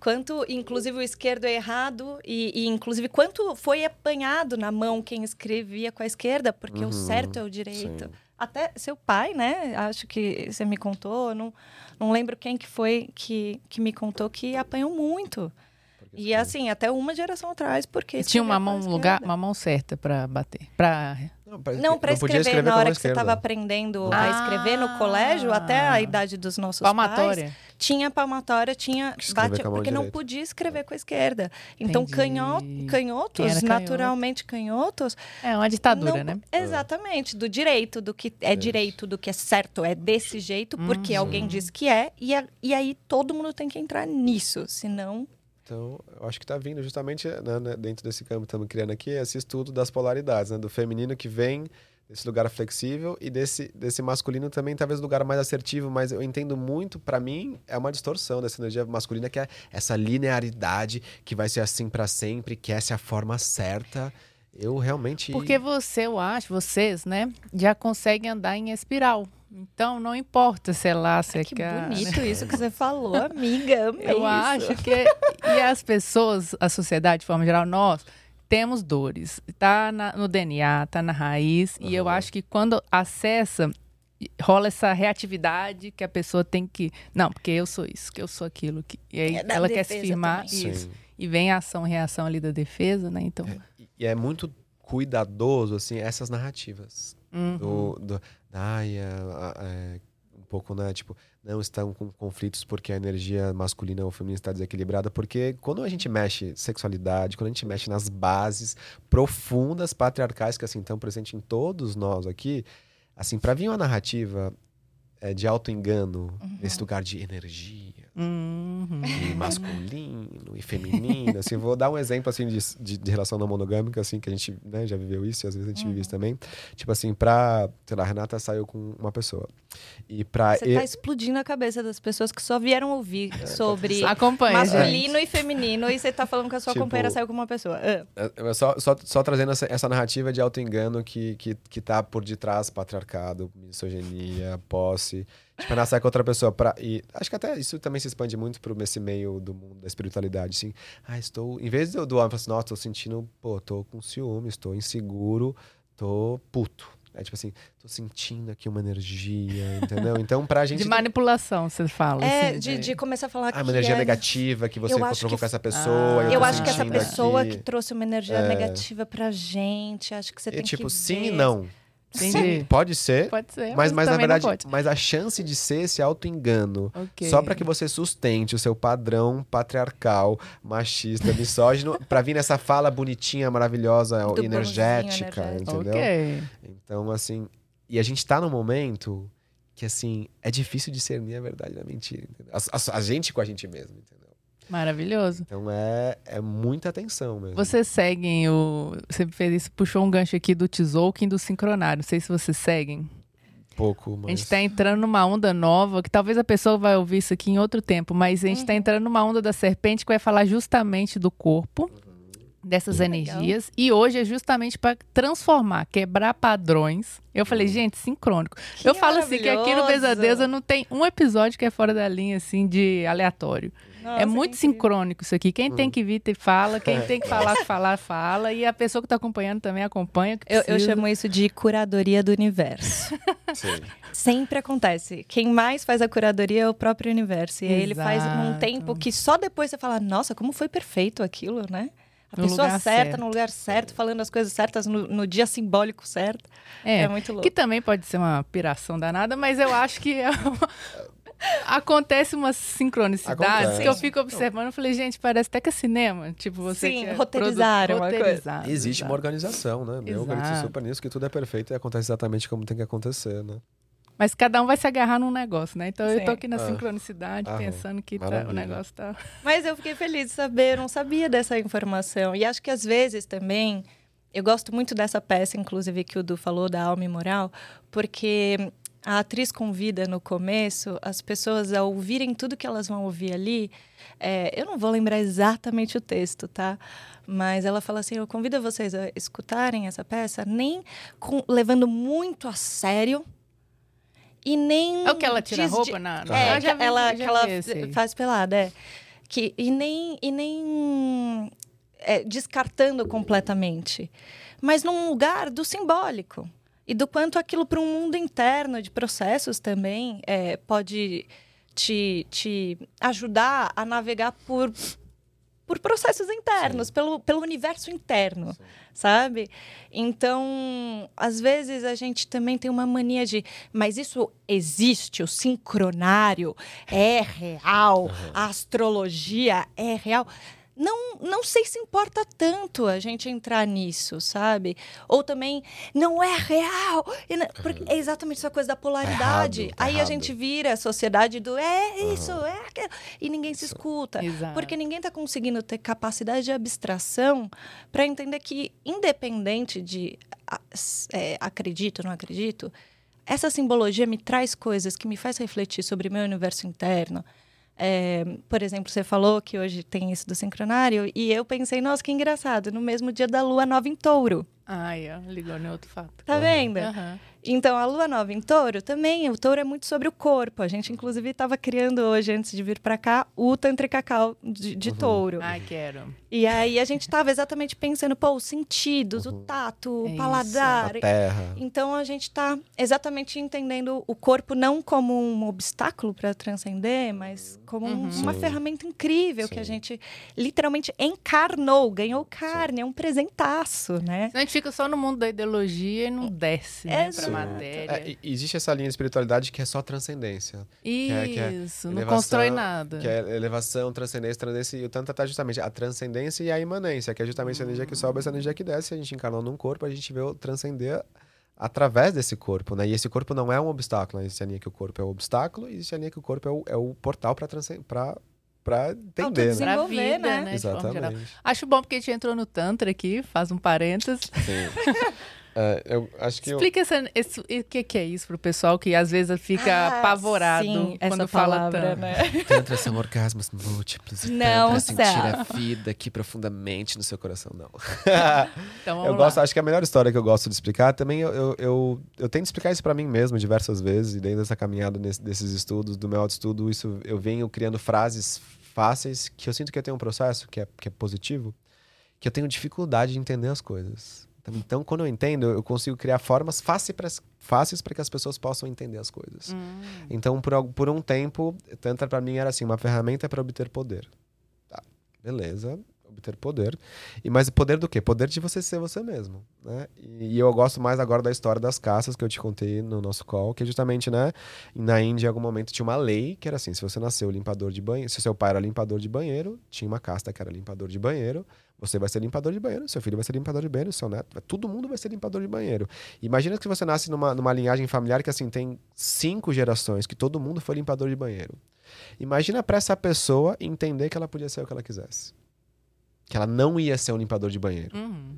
Quanto, inclusive, o esquerdo é errado e, e, inclusive, quanto foi apanhado na mão quem escrevia com a esquerda, porque Uhum, o certo é o direito. sim. Até seu pai, né? Acho que você me contou, não, não lembro quem que foi que, que me contou que apanhou muito. E assim, até uma geração atrás, porque Tinha uma a mão, um lugar, uma mão certa pra bater. Pra... Não, pra, Não, para podia escrever, na hora que você esquerda. estava aprendendo Ah. a escrever no colégio, até a idade dos nossos pais, Palmatória. tinha palmatória, tinha escrever bate, porque não podia escrever com a esquerda. Então Entendi. canho, Quem canhotos, naturalmente canhotos, É uma ditadura, não- né? Exatamente, do direito, do que é direito, do que é certo, é desse jeito, porque Uhum. alguém diz que é, e, a- e aí todo mundo tem que entrar nisso, senão Então, eu acho que tá vindo justamente né, né, dentro desse campo que estamos criando aqui, esse estudo das polaridades, né? Do feminino que vem desse lugar flexível e desse, desse masculino também, talvez lugar mais assertivo, mas eu entendo muito, pra mim, é uma distorção dessa energia masculina, que é essa linearidade que vai ser assim pra sempre, que essa é a forma certa. Eu realmente. Porque você, eu acho, vocês, né, já conseguem andar em espiral. Então, não importa se é lá, se é que cá. bonito isso que você falou, amiga. Amei Eu isso. acho que. E as pessoas, a sociedade, de forma geral, nós temos dores. Tá na- no DNA, tá na raiz. E eu acho que quando acessa, rola essa reatividade que a pessoa tem que. Não, porque eu sou isso, que eu sou aquilo. Que... E aí É ela quer se firmar. também. Isso. Sim. E vem a ação e reação ali da defesa, né? Então. E- E é muito cuidadoso, assim, essas narrativas. uhum. do, do ai, é, um pouco, né, tipo, não estão com conflitos porque a energia masculina ou feminina está desequilibrada, porque quando a gente mexe sexualidade, quando a gente mexe nas bases profundas patriarcais que assim estão presentes em todos nós aqui, assim, para vir uma narrativa é, de auto-engano nesse lugar de energia, Uhum. e masculino e feminino. Assim, vou dar um exemplo assim de, de, de relação não monogâmica, assim, que a gente né, já viveu isso e às vezes a gente vive isso também. Tipo assim, pra. Sei lá, a Renata saiu com uma pessoa. E pra. Você eu- tá explodindo a cabeça das pessoas que só vieram ouvir sobre Acompanha, gente. masculino e feminino e você tá falando que a sua Tipo- companheira saiu com uma pessoa. Eu só, só, só trazendo essa, essa narrativa de auto-engano que, que, que tá por detrás patriarcado, misoginia, posse. Tipo, Renata sai com outra pessoa. Pra, e acho que até isso também se expande muito pro esse meio do mundo da espiritualidade. Assim, ah, estou. Em vez de eu doar, eu falo assim, nossa, tô sentindo, pô, tô com ciúme, estou inseguro, tô puto. É tipo assim, tô sentindo aqui uma energia, entendeu? Então, pra gente. De manipulação, você fala. É, assim, de, de começar a falar Ah, que uma energia é- negativa que você encontrou que- com essa pessoa. Ah, eu, Eu acho que essa pessoa aqui. que trouxe uma energia É. negativa pra gente, acho que você E, tem tipo, que sim ver. e não. Entendi. Sim, pode ser. Pode ser, Mas, mas na também não verdade, mas a chance de ser esse auto-engano Ok. Só para que você sustente o seu padrão patriarcal, machista, misógino, para vir nessa fala bonitinha, maravilhosa, Do energética, entendeu? Ok. Então, assim, e a gente tá num momento que, assim, é difícil discernir a verdade da mentira? A, a- a gente com a gente mesmo, entendeu? Maravilhoso. Então é, é muita atenção mesmo. Vocês seguem o. Você fez isso, puxou um gancho aqui do Tzolk'in e do Sincronário. Não sei se vocês seguem. Pouco, mas... A gente tá entrando numa onda nova, que talvez a pessoa vai ouvir isso aqui em outro tempo, mas a gente Uhum. tá entrando numa onda da serpente que vai falar justamente do corpo, dessas Que energias. E hoje é justamente para transformar, quebrar padrões. Eu falei, gente, sincrônico. Que eu falo assim que aqui no. Pesadeza não tem um episódio que é fora da linha, assim, de aleatório. Nossa, é muito incrível. sincrônico isso aqui. Quem Hum. tem que vir, te fala. Quem tem que falar, falar, fala. E a pessoa que tá acompanhando também acompanha. Eu, eu chamo isso de curadoria do universo. Sim. Sempre acontece. Quem mais faz a curadoria é o próprio universo. E aí ele faz num Exato. tempo que só depois você fala, nossa, como foi perfeito aquilo, né? A No pessoa certa, certo. no lugar certo, falando as coisas certas no, no dia simbólico certo. É, É, muito louco. Que também pode ser uma piração danada, mas eu acho que é uma- acontece umas sincronicidades Acontece. que eu fico observando. Eu falei, gente, parece até que é cinema. Tipo, você Sim, que é roteirizaram Existe uma organização, né? Eu acredito super nisso, que tudo é perfeito e acontece exatamente como tem que acontecer, né? Mas cada um vai se agarrar num negócio, né? Então eu Sim. tô aqui na Ah. sincronicidade, Aham. pensando que tá- o negócio tá. Mas eu fiquei feliz de saber, eu não sabia dessa informação. E acho que às vezes também, eu gosto muito dessa peça, inclusive, que o Du falou, da alma e moral, porque a atriz convida no começo as pessoas a ouvirem tudo que elas vão ouvir ali. É, eu não vou lembrar exatamente o texto, tá? Mas ela fala assim: eu convido vocês a escutarem essa peça, nem com, levando muito a sério. E nem. É o que ela tira a roupa na. É, ah, já vi, ela, já que ela faz pelada, é. Que, e nem, e nem é, descartando completamente, mas num lugar do simbólico e do quanto aquilo para um mundo interno de processos também é, pode te, te ajudar a navegar por por processos internos, Sim. pelo, pelo universo interno, Sim. sabe? Então, às vezes a gente também tem uma mania de, mas isso existe, o sincronário é real, uhum. a astrologia é real não, não sei se importa tanto a gente entrar nisso, sabe? Ou também, não é real. Porque é exatamente essa coisa da polaridade. Errado, tá Aí errado. a gente vira a sociedade do é isso, uhum. é aquilo. E ninguém se escuta. Exato. Porque ninguém está conseguindo ter capacidade de abstração para entender que, independente de é, acredito ou não acredito, essa simbologia me traz coisas que me faz refletir sobre meu universo interno é, por exemplo, você falou que hoje tem isso do sincronário, e eu pensei, nossa, que engraçado, no mesmo dia da lua nova em touro. Ah, é. ligou em outro fato. Tá vendo? Uhum. Então, a lua nova em touro também, o touro é muito sobre o corpo. A gente, inclusive, estava criando hoje, antes de vir para cá, o Tantra Cacau de, de uhum. touro. Ai, quero. E aí a gente estava exatamente pensando, pô, os sentidos, uhum. o tato, é o paladar. Isso. A terra. Então, a gente está exatamente entendendo o corpo não como um obstáculo para transcender, mas como uhum. uma Sim. ferramenta incrível Sim. que a gente literalmente encarnou, ganhou carne, Sim. é um presentaço, né? A gente fica só no mundo da ideologia e não desce, né? Pra matéria. É, existe essa linha de espiritualidade que é só transcendência. Isso, que é, que é não constrói nada. Que é elevação, transcendência, transcendência. E o Tantra tá justamente a transcendência e a imanência, que é justamente a energia que sobe e essa energia que desce. A gente encarnou num corpo, a gente vê o transcender através desse corpo, né? E esse corpo não é um obstáculo, existe a linha que o corpo é o obstáculo e existe a linha que o corpo é o, é o portal para para entender, né? Pra vida, né? né? Exatamente. Acho bom porque a gente entrou no Tantra aqui, faz um parênteses. Sim. É, eu acho que Explica o que, que é isso pro pessoal que às vezes fica ah, apavorado sim, quando fala palavra, tantra. Né? Tantra são orgasmos múltiplos. Não, pra sentir a vida aqui profundamente no seu coração, não. então, eu gosto, acho que a melhor história que eu gosto de explicar também eu, eu, eu, eu tento explicar isso para mim mesmo diversas vezes e dentro dessa caminhada nesse, desses estudos, do meu autoestudo, isso eu venho criando frases fáceis que eu sinto que eu tenho um processo que é, que é positivo, que eu tenho dificuldade de entender as coisas. Então, quando eu entendo, eu consigo criar formas fáceis para que as pessoas possam entender as coisas. Hum. Então, por, por um tempo, Tantra para mim era assim, uma ferramenta para obter poder. Tá, beleza, obter poder. E mas poder do quê? Poder de você ser você mesmo, né? E, e, eu gosto mais agora da história das caças que eu te contei no nosso call, que é justamente, né, na Índia em algum momento tinha uma lei que era assim, se você nasceu limpador de banheiro, se seu pai era limpador de banheiro, tinha uma casta que era limpador de banheiro, você vai ser limpador de banheiro, seu filho vai ser limpador de banheiro, seu neto, todo mundo vai ser limpador de banheiro. Imagina que você nasce numa, numa linhagem familiar que assim tem cinco gerações, que todo mundo foi limpador de banheiro. Imagina para essa pessoa entender que ela podia ser o que ela quisesse. Que ela não ia ser um limpador de banheiro. Uhum.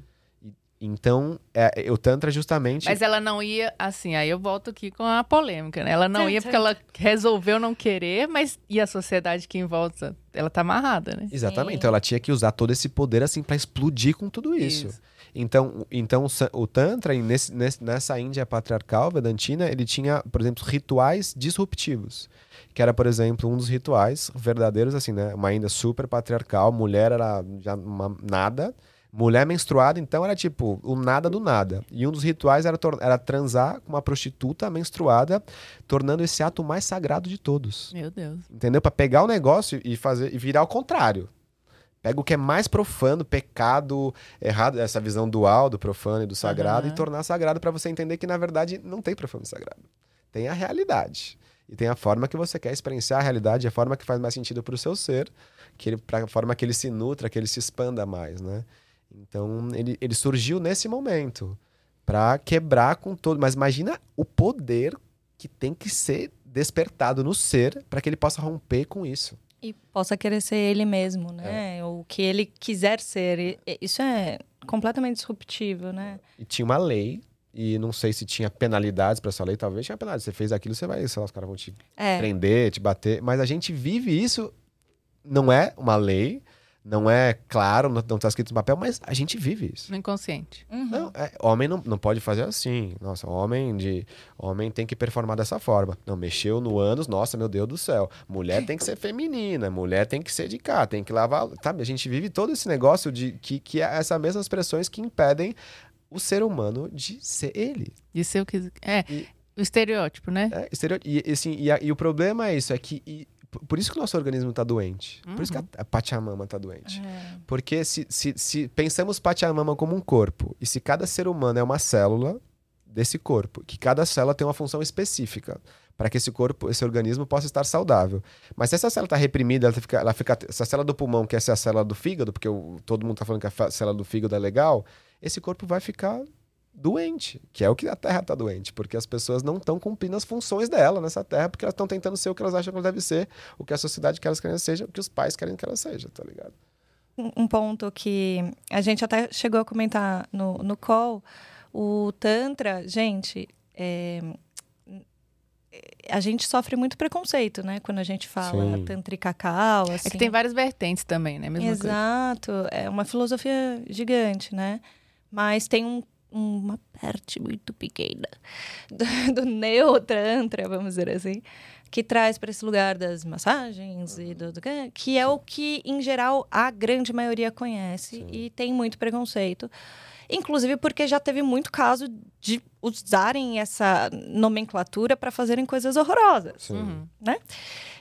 Então, é, o Tantra justamente. Mas ela não ia, assim, aí eu volto aqui com a polêmica, né? Ela não ia porque ela resolveu não querer, mas e a sociedade que em volta? Ela tá amarrada, né? Exatamente. Sim. Então ela tinha que usar todo esse poder, assim, para explodir com tudo isso. isso. Então, então o Tantra, nesse, nessa Índia patriarcal vedantina, ele tinha, por exemplo, rituais disruptivos. Que era, por exemplo, um dos rituais verdadeiros, assim, né? Uma Índia super patriarcal, mulher era já uma, nada Mulher menstruada, então, era tipo o nada do nada. E um dos rituais era, era transar com uma prostituta menstruada, tornando esse ato mais sagrado de todos. Meu Deus. Entendeu? Para pegar o negócio e fazer e virar ao contrário. Pega o que é mais profano, pecado, errado, essa visão dual do profano e do sagrado, uhum. e tornar sagrado para você entender que, na verdade, não tem profano e sagrado. Tem a realidade. E tem a forma que você quer experienciar a realidade, a forma que faz mais sentido para o seu ser, que ele, a forma que ele se nutra, que ele se expanda mais, né? Então, ele, ele surgiu nesse momento para quebrar com todo. Mas imagina o poder que tem que ser despertado no ser para que ele possa romper com isso. E possa querer ser ele mesmo, né? É. O que ele quiser ser. Isso é completamente disruptivo, né? E tinha uma lei E não sei se tinha penalidades para essa lei, talvez tinha penalidade. Você fez aquilo, você vai, sei lá, os caras vão te É. prender, te bater. Mas a gente vive isso, não é uma lei, não é claro, não, não tá escrito no papel, mas a gente vive isso. No inconsciente. Uhum. Não, é, homem não, não pode fazer assim. Nossa, homem de homem tem que performar dessa forma. Não, mexeu no ânus, nossa, meu Deus do céu. Mulher tem que ser feminina, mulher tem que ser de cá, tem que lavar. Sabe, a gente vive todo esse negócio de que, que é essas mesmas pressões que impedem o ser humano de ser ele. De ser o que. É, E- o estereótipo, né? É, estereo- e, e, assim, e, a- e o problema é isso, é que. Por- isso que o nosso organismo tá doente. Por isso que a, a Pachamama tá doente. É. Porque se, se, se pensamos Pachamama como um corpo, e se cada ser humano é uma célula desse corpo, que cada célula tem uma função específica para que esse corpo, esse organismo possa estar saudável. Mas se essa célula está reprimida, ela fica, ela fica, essa célula do pulmão, que essa é a célula do fígado, porque o- todo mundo está falando que a célula do fígado é legal, esse corpo vai ficar doente, que é o que a Terra está doente, porque as pessoas não estão cumprindo as funções dela nessa Terra, porque elas estão tentando ser o que elas acham que elas devem ser, o que a sociedade quer que elas querem que seja, o que os pais querem que elas sejam, tá ligado? um um ponto que a gente até chegou a comentar no, no call, o Tantra, gente, é, a gente sofre muito preconceito, né? Quando a gente fala Sim. Tantra e cacau, assim. É que tem várias vertentes também, né? Mesma coisa. Exato, é uma filosofia gigante, né? Mas tem um- uma parte muito pequena do, do neotantra, vamos dizer assim, que traz para esse lugar das massagens e do, do- que é o que em geral a grande maioria conhece Sim. e tem muito preconceito. Inclusive porque já teve muito caso de usarem essa nomenclatura para fazerem coisas horrorosas. Uhum.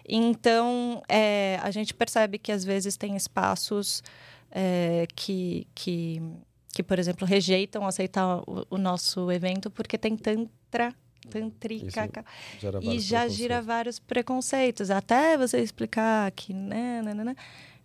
Então, é, a gente percebe que às vezes tem espaços é, que, que, que, por exemplo, rejeitam aceitar o, o nosso evento porque tem tantra, tantrica, Gera e já gira vários preconceitos, até você explicar que, né, né, né, né.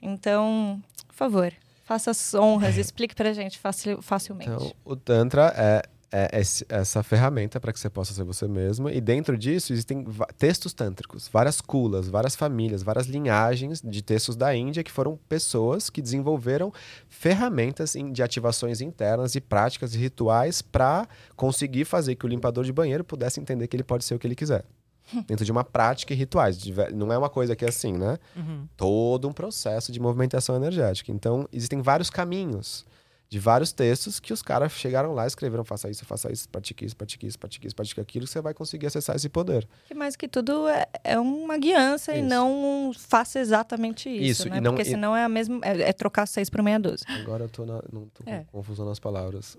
Então, por favor, faça as honras, explique pra gente facil, facilmente. Então, o Tantra é, é esse- essa ferramenta para que você possa ser você mesmo. E dentro disso existem textos tântricos, várias kulas, várias famílias, várias linhagens de textos da Índia que foram pessoas que desenvolveram ferramentas de ativações internas e práticas e rituais para conseguir fazer que o limpador de banheiro pudesse entender que ele pode ser o que ele quiser. Dentro de uma prática e rituais. Não é uma coisa que é assim, né? Uhum. todo um processo de movimentação energética. Então, existem vários caminhos de vários textos que os caras chegaram lá e escreveram: faça isso, faça isso, pratique isso, pratique isso, pratique isso, pratique aquilo, você vai conseguir acessar esse poder. Que mais que tudo é, é uma guiança e Isso. não um faça exatamente isso, Isso, né? e não- Porque e- senão é a mesma é, é trocar seis por meia dúzia. Agora eu tô na, não tô com É. confusão nas palavras.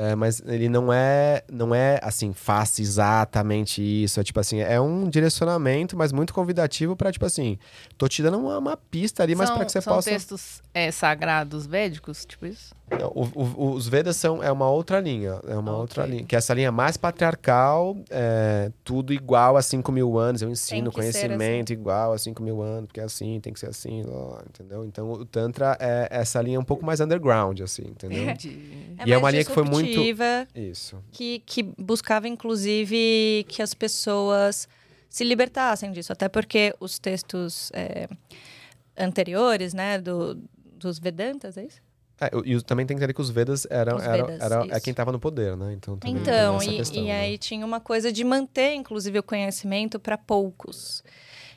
É, mas ele não é, não é assim, faça exatamente isso. É tipo assim, é um direcionamento, mas muito convidativo para tipo assim, tô te dando uma, uma pista ali, mas são para que você são possa. textos é, sagrados védicos, tipo isso? Não, o- o- os Vedas são é uma outra linha, é uma Ok. outra linha, que é essa linha mais patriarcal, é, tudo igual a 5 mil anos, eu ensino conhecimento igual a 5 mil anos, porque é assim, tem que ser assim, lá, entendeu? Então o Tantra é essa linha um pouco mais underground, assim, entendeu? Entendi. E é uma mais linha que foi muito- disruptiva, Isso. Que, que buscava, inclusive, que as pessoas se libertassem disso. Até porque os textos é, anteriores, né, do, dos Vedantas, é isso? É, e também tem que entender que os Vedas eram, Os Vedas, era, é isso. quem estava no poder, né? Então, Então, e, questão, e né? aí tinha uma coisa de manter, inclusive, o conhecimento para poucos.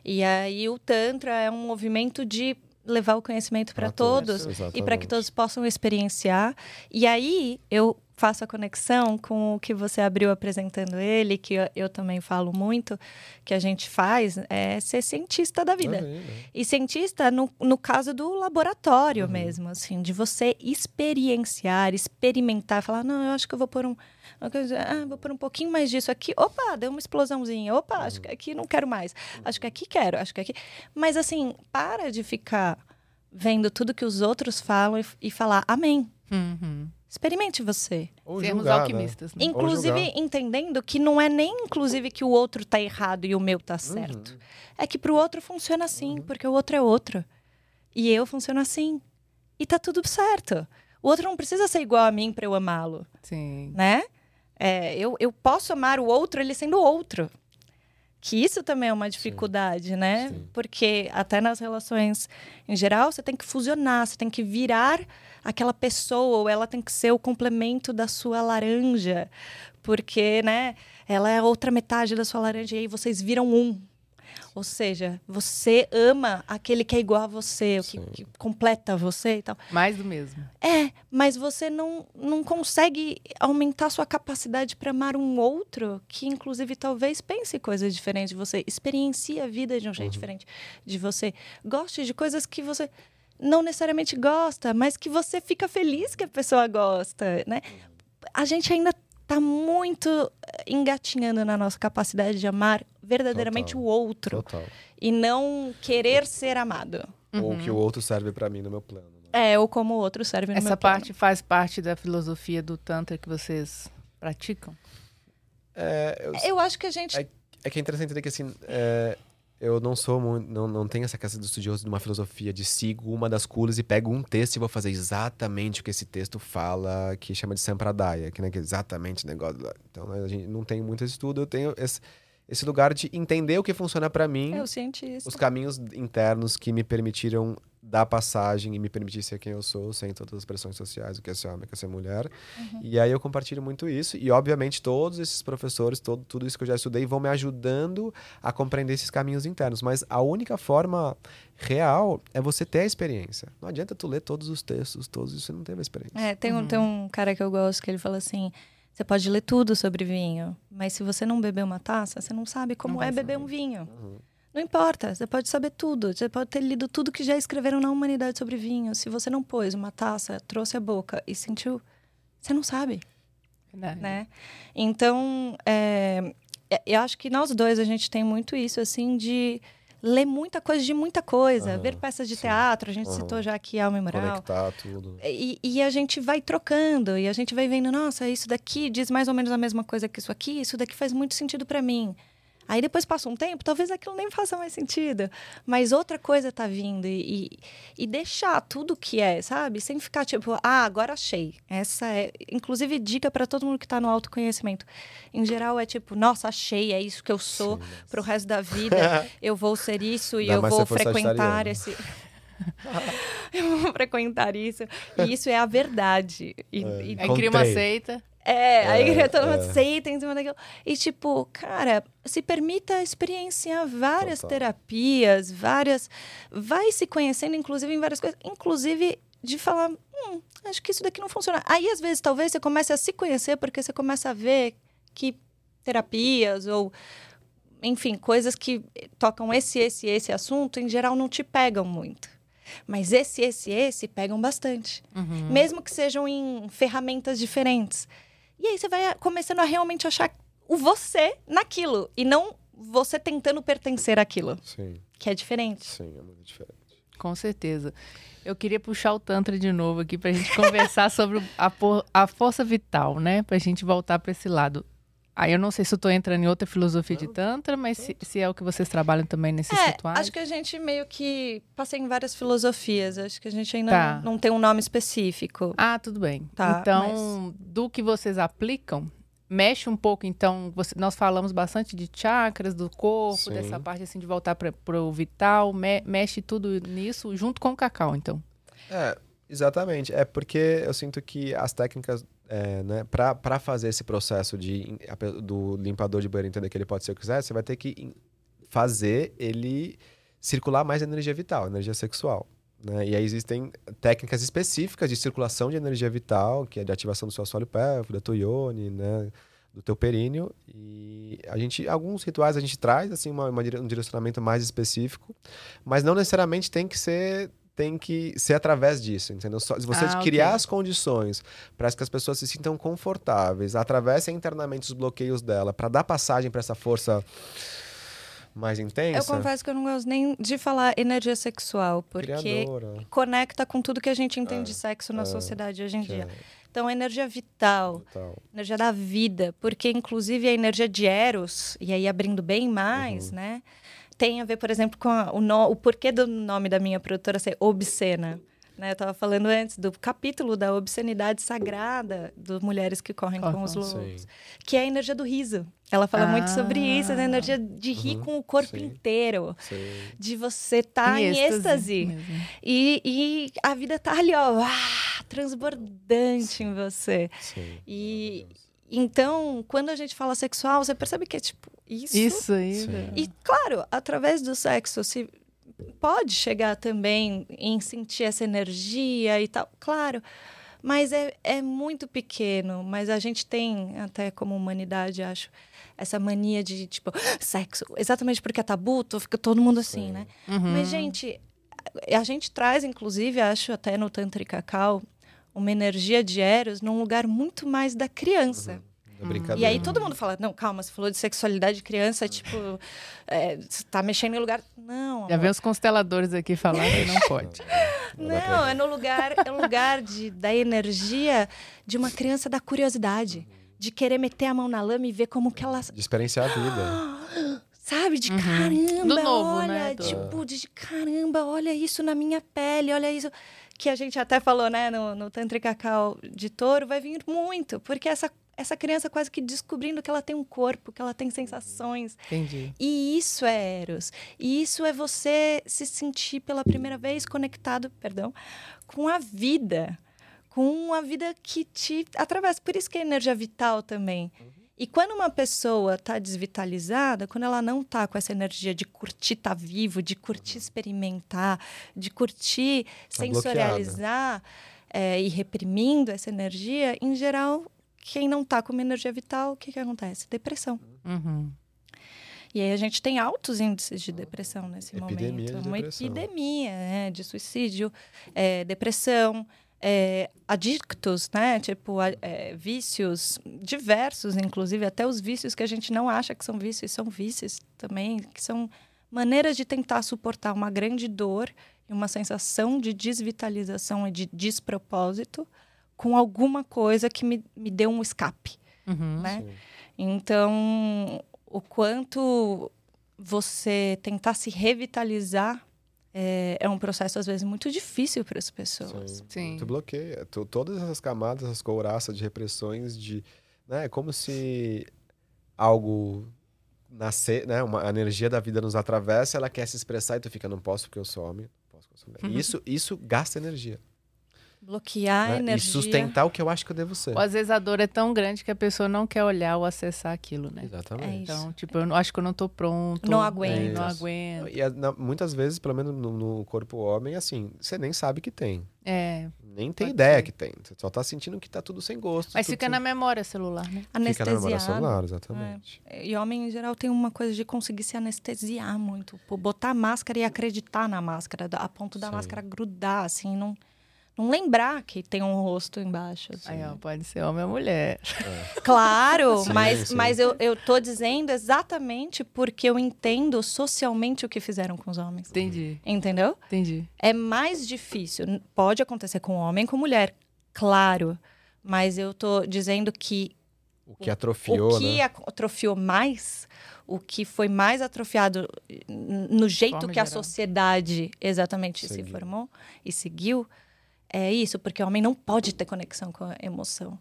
E aí o Tantra é um movimento de levar o conhecimento para todos, todos e para que todos possam experienciar. E aí eu faço a conexão com o que você abriu apresentando ele, que eu, eu também falo muito, que a gente faz, é ser cientista da vida. Ah, é, né? E cientista, no, no caso do laboratório Uhum. mesmo, assim, de você experienciar, experimentar, falar, não, eu acho que eu vou pôr um. Ah, vou pôr um pouquinho mais disso aqui. Opa, deu uma explosãozinha. Opa, acho Uhum. que aqui não quero mais. Acho que aqui quero, acho que aqui. Mas assim, para de ficar vendo tudo que os outros falam e, e falar, amém. Uhum. Experimente você. Ou Sermos julgar, né? alquimistas. Né? Inclusive, entendendo que não é nem, inclusive, que o outro tá errado e o meu tá certo. Uhum. É que pro outro funciona assim, porque o outro é outro. E eu funciono assim. E tá tudo certo. O outro não precisa ser igual a mim para eu amá-lo, Sim. né? É, eu, eu posso amar o outro ele sendo outro. que isso também é uma dificuldade, sim, né? Sim. Porque até nas relações em geral, você tem que fusionar, você tem que virar aquela pessoa, ou ela tem que ser o complemento da sua laranja, porque, né, ela é a outra metade da sua laranja e aí vocês viram um. Ou seja, você ama aquele que é igual a você, o que, que, completa você e tal. Mais do mesmo. É, mas você não, não consegue aumentar sua capacidade para amar um outro que, inclusive, talvez pense coisas diferentes de você, experiencie a vida de um jeito uhum. diferente de você, goste de coisas que você não necessariamente gosta, mas que você fica feliz que a pessoa gosta, né? A gente ainda está muito eh, engatinhando na nossa capacidade de amar verdadeiramente Total. o outro Total. e não querer ser amado. Ou que o outro serve para mim no meu plano. Né? É, ou como o outro serve no Essa meu parte plano. faz parte da filosofia do Tantra que vocês praticam? É, eu, eu acho que a gente. É, é que é interessante entender que assim. É, eu não sou muito, não, não tenho essa casa do estudioso de uma filosofia de sigo uma das curas e pego um texto e vou fazer exatamente o que esse texto fala, que chama de Sampradaya, que, né, que é exatamente o negócio. Então né, a gente não tem muito estudo, eu tenho esse, esse lugar de entender o que funciona para mim, é o cientista. os caminhos internos que me permitiram dar passagem e me permitir ser quem eu sou, sem todas as pressões sociais, o que é ser homem, o que é ser mulher. Uhum. E aí eu compartilho muito isso. E, obviamente, todos esses professores, todo, tudo isso que eu já estudei, vão me ajudando a compreender esses caminhos internos. Mas a única forma real é você ter a experiência. Não adianta tu ler todos os textos, todos isso, você não teve a experiência. É, tem, um, uhum. tem um cara que eu gosto que ele fala assim... Você pode ler tudo sobre vinho, mas se você não beber uma taça, você não sabe como não é beber um vinho. Uhum. Não importa, você pode saber tudo, você pode ter lido tudo que já escreveram na humanidade sobre vinho. Se você não pôs uma taça, trouxe a boca e sentiu, você não sabe. Né? Então, é, é, eu acho que nós dois a gente tem muito isso, assim, de ler muita coisa de muita coisa, uhum, ver peças de sim. teatro, a gente uhum. citou já aqui Alma e Moral. Conectar tudo. E, e, a gente vai trocando, e a gente vai vendo, nossa, isso daqui diz mais ou menos a mesma coisa que isso aqui, isso daqui faz muito sentido para mim. Aí depois passa um tempo, talvez aquilo nem faça mais sentido. Mas outra coisa tá vindo e, e, e deixar tudo que é, sabe? Sem ficar tipo, ah, agora achei. Essa é. Inclusive, dica para todo mundo que tá no autoconhecimento. Em geral, é tipo, nossa, achei, é isso que eu sou Sim, pro resto da vida. eu vou ser isso e eu vou frequentar esse. eu vou frequentar isso. E isso é a verdade. E, é, e... Aí cria uma seita. É, aí é, todo mundo é. aceita em cima daquilo. E, tipo, cara, se permita experienciar várias Total. terapias, várias. Vai se conhecendo, inclusive, em várias coisas. Inclusive, de falar, hum, acho que isso daqui não funciona. Aí, às vezes, talvez você comece a se conhecer porque você começa a ver que terapias ou, enfim, coisas que tocam esse, esse, esse assunto, em geral, não te pegam muito. Mas esse, esse, esse pegam bastante. Uhum. Mesmo que sejam em ferramentas diferentes. E aí você vai começando a realmente achar o você naquilo e não você tentando pertencer àquilo. Sim. Que é diferente. Sim, é muito diferente. Com certeza. Eu queria puxar o Tantra de novo aqui para a gente conversar sobre a, a força vital, né? Para a gente voltar para esse lado. Aí eu não sei se eu estou entrando em outra filosofia de Tantra, mas se, se, é o que vocês trabalham também nesses é, rituais. Acho que a gente meio que passa em várias filosofias. Acho que a gente ainda tá. não, não, tem um nome específico. Ah, tudo bem. Tá, então, mas... do que vocês aplicam, mexe um pouco. Então, você, nós falamos bastante de chakras, do corpo, Sim. dessa parte assim de voltar para o vital. Me, mexe tudo nisso junto com o cacau, então. É, exatamente. É porque eu sinto que as técnicas é, né, para fazer esse processo de, do limpador de banheiro entender que ele pode ser o que quiser, você vai ter que fazer ele circular mais energia vital, energia sexual. Né? E aí existem técnicas específicas de circulação de energia vital, que é de ativação do seu assoalho pélvico, da tua ione, né? do teu períneo. E a gente, alguns rituais a gente traz assim uma, uma, um direcionamento mais específico, mas não necessariamente tem que ser tem que ser através disso, entendeu? Só, se você ah, criar okay. as condições para que as pessoas se sintam confortáveis, atravessem internamente os bloqueios dela, para dar passagem para essa força mais intensa. Eu confesso que eu não gosto nem de falar energia sexual, porque Criadora. conecta com tudo que a gente entende é, de sexo na é, sociedade hoje em dia. É. Então, energia vital, vital, energia da vida, porque inclusive a energia de Eros, e aí abrindo bem mais, uhum. né? Tem a ver, por exemplo, com a, o, no, o porquê do nome da minha produtora ser Obscena. Né, eu estava falando antes do capítulo da obscenidade sagrada das mulheres que correm com os lobos, Sim. que é a energia do riso. Ela fala muito sobre isso, a Ah. energia de rir Uhum, com o corpo sim. inteiro, Sim. de você estar em êxtase. E, e a vida tá ali, ó, ah, transbordante em você. Sim. E então, quando a gente fala sexual, você percebe que é tipo isso. Isso aí. E claro, através do sexo se pode chegar também em sentir essa energia e tal, claro. Mas é, é muito pequeno. Mas a gente tem, até como humanidade, acho, essa mania de, tipo, sexo. Exatamente porque é tabu, tô- fica todo mundo assim, Sim. né? Uhum. Mas, gente, a a gente traz, inclusive, acho até no Tantra e Cacau, uma energia de Eros num lugar muito mais da criança. É brincadeira. E aí todo mundo fala, não, calma, você falou de sexualidade de criança, tipo, é, você tá mexendo em lugar. Não, Já amor. vem os consteladores aqui falar que não pode. Não é no lugar, é um lugar de, da energia de uma criança da curiosidade. De querer meter a mão na lama e ver como que ela. De experienciar a vida. Sabe? De Uhum. caramba, Do novo, olha, né? Do- tipo, de caramba, olha isso na minha pele, olha isso. Que a gente até falou, né, no, no Tantra e Cacau de touro, vai vir muito, porque essa, essa criança quase que descobrindo que ela tem um corpo, que ela tem sensações. Entendi. E isso é Eros. E isso é você se sentir pela primeira vez conectado, perdão, com a vida. Com a vida que te atravessa. Por isso que é energia vital também. E quando uma pessoa está desvitalizada, quando ela não está com essa energia de curtir estar vivo, de curtir experimentar, de curtir Tá sensorializar é, e reprimindo essa energia, em geral, quem não está com uma energia vital, o que, que acontece? Depressão. Uhum. E aí a gente tem altos índices de depressão nesse Epidemia momento. de Uma depressão. epidemia né, de suicídio, é, depressão, é, adictos, né? Tipo, a- é, vícios diversos, inclusive até os vícios que a gente não acha que são vícios, são vícios também, que são maneiras de tentar suportar uma grande dor e uma sensação de desvitalização e de despropósito com alguma coisa que me, me dê um escape Uhum. né? Sim. Então, o quanto você tentar se revitalizar é, é um processo, às vezes, muito difícil para as pessoas. Sim. Sim. Tu bloqueia. Tu- todas essas camadas, essas couraças de repressões, de. Né, é como se algo nascer, né? Uma a energia da vida nos atravessa, ela quer se expressar e tu fica, não posso porque eu sou homem, não posso porque eu sou. Uhum. Isso, isso gasta energia. Bloquear a né? E energia. sustentar o que eu acho que eu devo ser. Ou às vezes a dor é tão grande que a pessoa não quer olhar ou acessar aquilo, né? Exatamente. É. Então, tipo, eu não- acho que eu não tô pronto. Não né? aguento. Não Isso. aguento. E é, na- muitas vezes, pelo menos no, no corpo homem, assim, você nem sabe que tem. É. Nem tem ideia ser. que tem. Você só tá sentindo que tá tudo sem gosto. Mas fica sem- na memória celular, né? Fica na memória Anestesiado. celular, exatamente. E homem, em geral, tem uma coisa de conseguir se anestesiar muito. Pô, botar a máscara e acreditar na máscara, a ponto da Sim. máscara grudar, assim, não, não lembrar que tem um rosto embaixo. assim. Aí, ó, pode ser homem ou mulher. Claro, Sim, mas, sim. mas eu, eu tô dizendo exatamente porque eu entendo socialmente o que fizeram com os homens. Entendi, Entendeu? entendi. É mais difícil. Pode acontecer com homem e com mulher, claro. Mas eu tô dizendo que O que atrofiou, o que né? atrofiou mais, o que foi mais atrofiado no jeito Forma que a geral. sociedade exatamente se formou e seguiu, é isso, porque o homem não pode ter conexão com a emoção.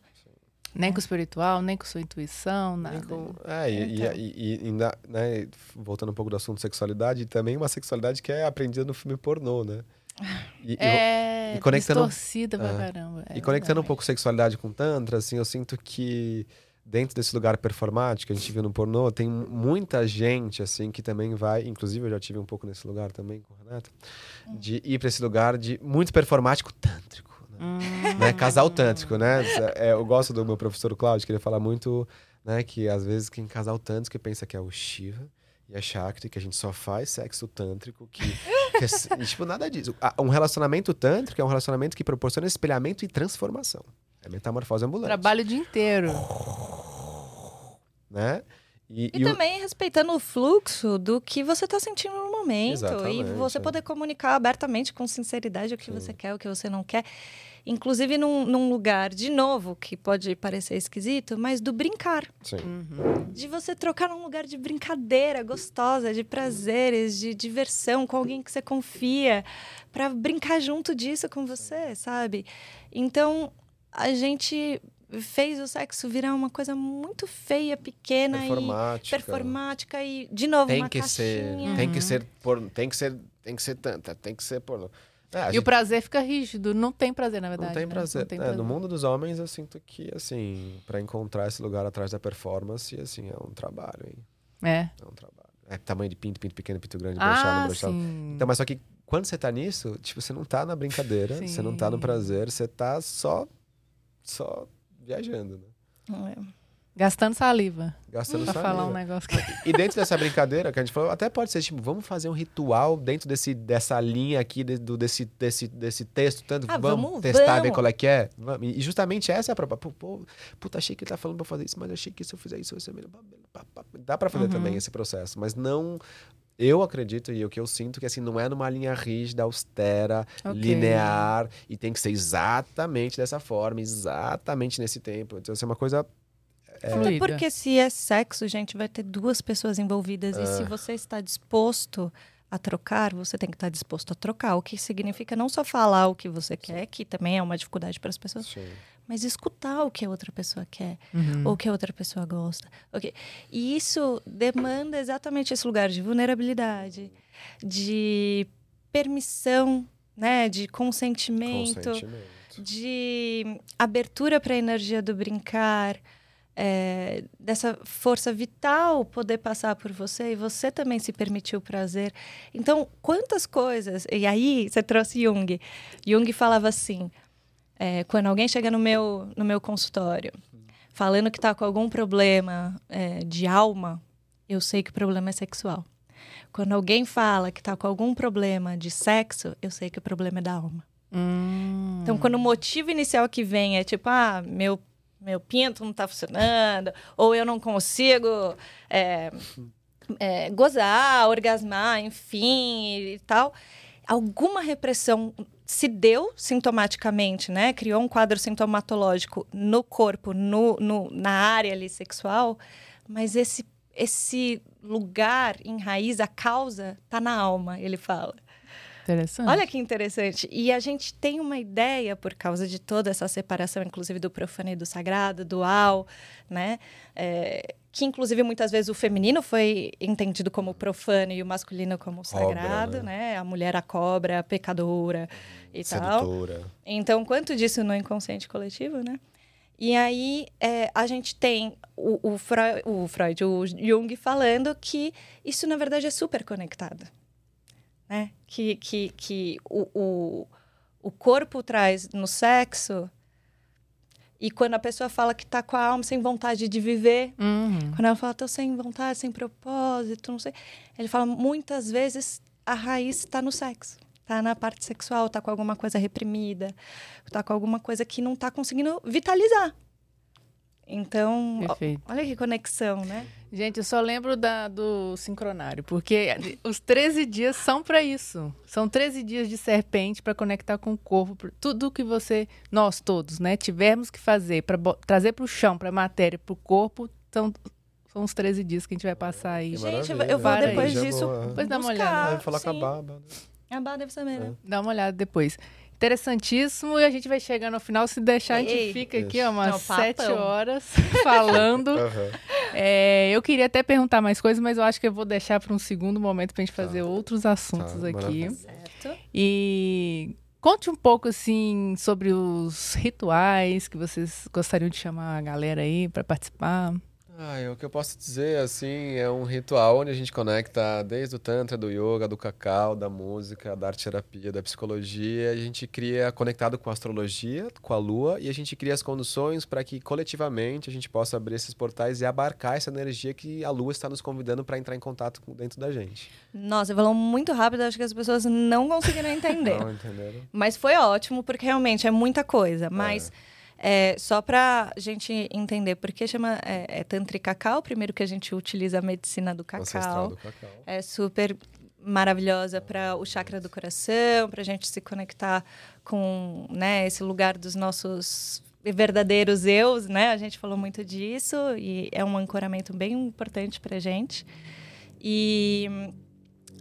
Nem com o espiritual, nem com sua intuição, nada. Com- É, e, Então. e, e- e ainda, né, voltando um pouco do assunto sexualidade, também uma sexualidade que é aprendida no filme pornô, né? E, É, e conectando- distorcida pra É. caramba. É e conectando um pouco sexualidade com tantra, assim, eu sinto que dentro desse lugar performático que a gente viu no pornô, tem muita gente, assim, que também vai, inclusive eu já tive um pouco nesse lugar também com o Renato, de ir para esse lugar de muito performático tântrico, né? Hum. né? Casal tântrico, né? É, eu gosto do meu professor Cláudio, que ele fala muito, né? Que às vezes quem casal tântrico pensa que é o Shiva e a Shakti, que a gente só faz sexo tântrico, que, que é- tipo, nada disso. Ah, Um relacionamento tântrico é um relacionamento que proporciona espelhamento e transformação. É metamorfose ambulante. Trabalho o dia inteiro. Né? E, E, e o- também respeitando o fluxo do que você está sentindo no momento. Exatamente, e você é. poder comunicar abertamente, com sinceridade, o que Sim. você quer, o que você não quer. inclusive num, num, lugar, de novo, que pode parecer esquisito, mas do brincar. Uhum. De você trocar num lugar de brincadeira gostosa, de prazeres, de diversão com alguém que você confia, para brincar junto disso com você, sabe? Então, a gente fez o sexo virar uma coisa muito feia, pequena performática. e performática e de novo tem uma que caixinha. ser, tem que ser por, tem que ser, tem que ser tanta, tem que ser por é, e gente... o prazer fica rígido, não tem prazer, na verdade. Não tem né? prazer. Não tem é, prazer. no mundo dos homens, eu sinto que, assim, para encontrar esse lugar atrás da performance, assim, é um trabalho, hein? É. É um trabalho. É tamanho de pinto, pinto pequeno, pinto grande, ah. Sim. Então, mas só que quando você tá nisso, tipo, você não tá na brincadeira, sim. você não tá no prazer, você tá só, só viajando, né? É. Gastando saliva. Gastando pra saliva. falar um negócio que... E dentro dessa brincadeira que a gente falou, até pode ser tipo, vamos fazer um ritual dentro desse, dessa linha aqui, de, do, desse, desse, desse texto, tanto ah, vamos, vamos, testar, vamos. ver qual é que é. E justamente essa é a proposta. Puta, achei que ele tá falando pra fazer isso, mas achei que se eu fizer isso, vai ser melhor. Dá pra fazer uhum. também esse processo, mas não eu acredito e o que eu sinto que assim não é numa linha rígida, austera, okay. linear e tem que ser exatamente dessa forma, exatamente nesse tempo. Então, isso é uma coisa é... Até porque se é sexo, gente, vai ter duas pessoas envolvidas. E se você está disposto a trocar, você tem que estar disposto a trocar. O que significa não só falar o que você quer, que também é uma dificuldade para as pessoas, Sim. Mas escutar o que a outra pessoa quer, uhum. ou o que a outra pessoa gosta. Okay. E isso demanda exatamente esse lugar de vulnerabilidade, de permissão, né, de consentimento, consentimento. de abertura para a energia do brincar é, dessa força vital poder passar por você e você também se permitir o prazer. Então, quantas coisas. E aí, você trouxe Jung. Jung falava assim: é, quando alguém chega no meu, no meu consultório falando que está com algum problema é, de alma, eu sei que o problema é sexual. Quando alguém fala que está com algum problema de sexo, eu sei que o problema é da alma. Hum. Então, quando o motivo inicial que vem é tipo, ah, meu meu pinto não está funcionando, ou eu não consigo é, é, gozar, orgasmar, enfim, e tal. Alguma repressão se deu sintomaticamente, né? Criou um quadro sintomatológico no corpo, no, no, na área ali sexual, mas esse, esse lugar em raiz, a causa, tá na alma, ele fala. Interessante. Olha que interessante. E a gente tem uma ideia, por causa de toda essa separação, inclusive do profano e do sagrado, dual, né? É, que, inclusive, muitas vezes o feminino foi entendido como profano e o masculino como sagrado, cobra, né? né? A mulher a cobra, a pecadora e Sedutora. tal. Então, quanto disso no inconsciente coletivo, né? E aí é, a gente tem o, o, Freud, o Freud, o Jung falando que isso, na verdade, é super conectado né? Que, que, que o, o, o corpo traz no sexo. E quando a pessoa fala que está com a alma sem vontade de viver, uhum. quando ela fala, estou sem vontade, sem propósito, não sei. Ele fala, muitas vezes a raiz está no sexo. Está na parte sexual, está com alguma coisa reprimida, está com alguma coisa que não está conseguindo vitalizar. Então, Perfeito. olha que conexão, né? Gente, eu só lembro da, do sincronário, porque os 13 dias são para isso. São 13 dias de serpente para conectar com o corpo. Tudo que você, nós todos, né, tivermos que fazer para trazer para o chão, para a matéria, para o corpo, são, são os 13 dias que a gente vai passar aí. Gente, eu vou depois disso. Depois dá uma olhada. Vai falar sim. com a Baba. né? A Baba deve saber, né? Dá uma olhada depois. Interessantíssimo, e a gente vai chegando ao final. Se deixar, a gente Ei. fica aqui Isso. ó, umas Não, sete horas falando. Aham. É, eu queria até perguntar mais coisas, mas eu acho que eu vou deixar para um segundo momento para a gente fazer outros assuntos Tá, aqui. Certo. E conte um pouco assim sobre os rituais que vocês gostariam de chamar a galera aí para participar. Ah, o que eu posso dizer, assim, é um ritual onde a gente conecta desde o tantra, do yoga, do cacau, da música, da arte terapia, da psicologia. A gente cria conectado com a astrologia, com a lua, e a gente cria as condições para que coletivamente a gente possa abrir esses portais e abarcar essa energia que a lua está nos convidando para entrar em contato com dentro da gente. Nossa, falou muito rápido, acho que as pessoas não conseguiram entender. Não entenderam? Mas foi ótimo, porque realmente é muita coisa. Mas é, só para a gente entender, porque chama é, é Tantri Cacau, primeiro que a gente utiliza a medicina do cacau. do cacau. É super maravilhosa para o chakra do coração, para a gente se conectar com né, esse lugar dos nossos verdadeiros eus, né? A gente falou muito disso e é um ancoramento bem importante para a gente. E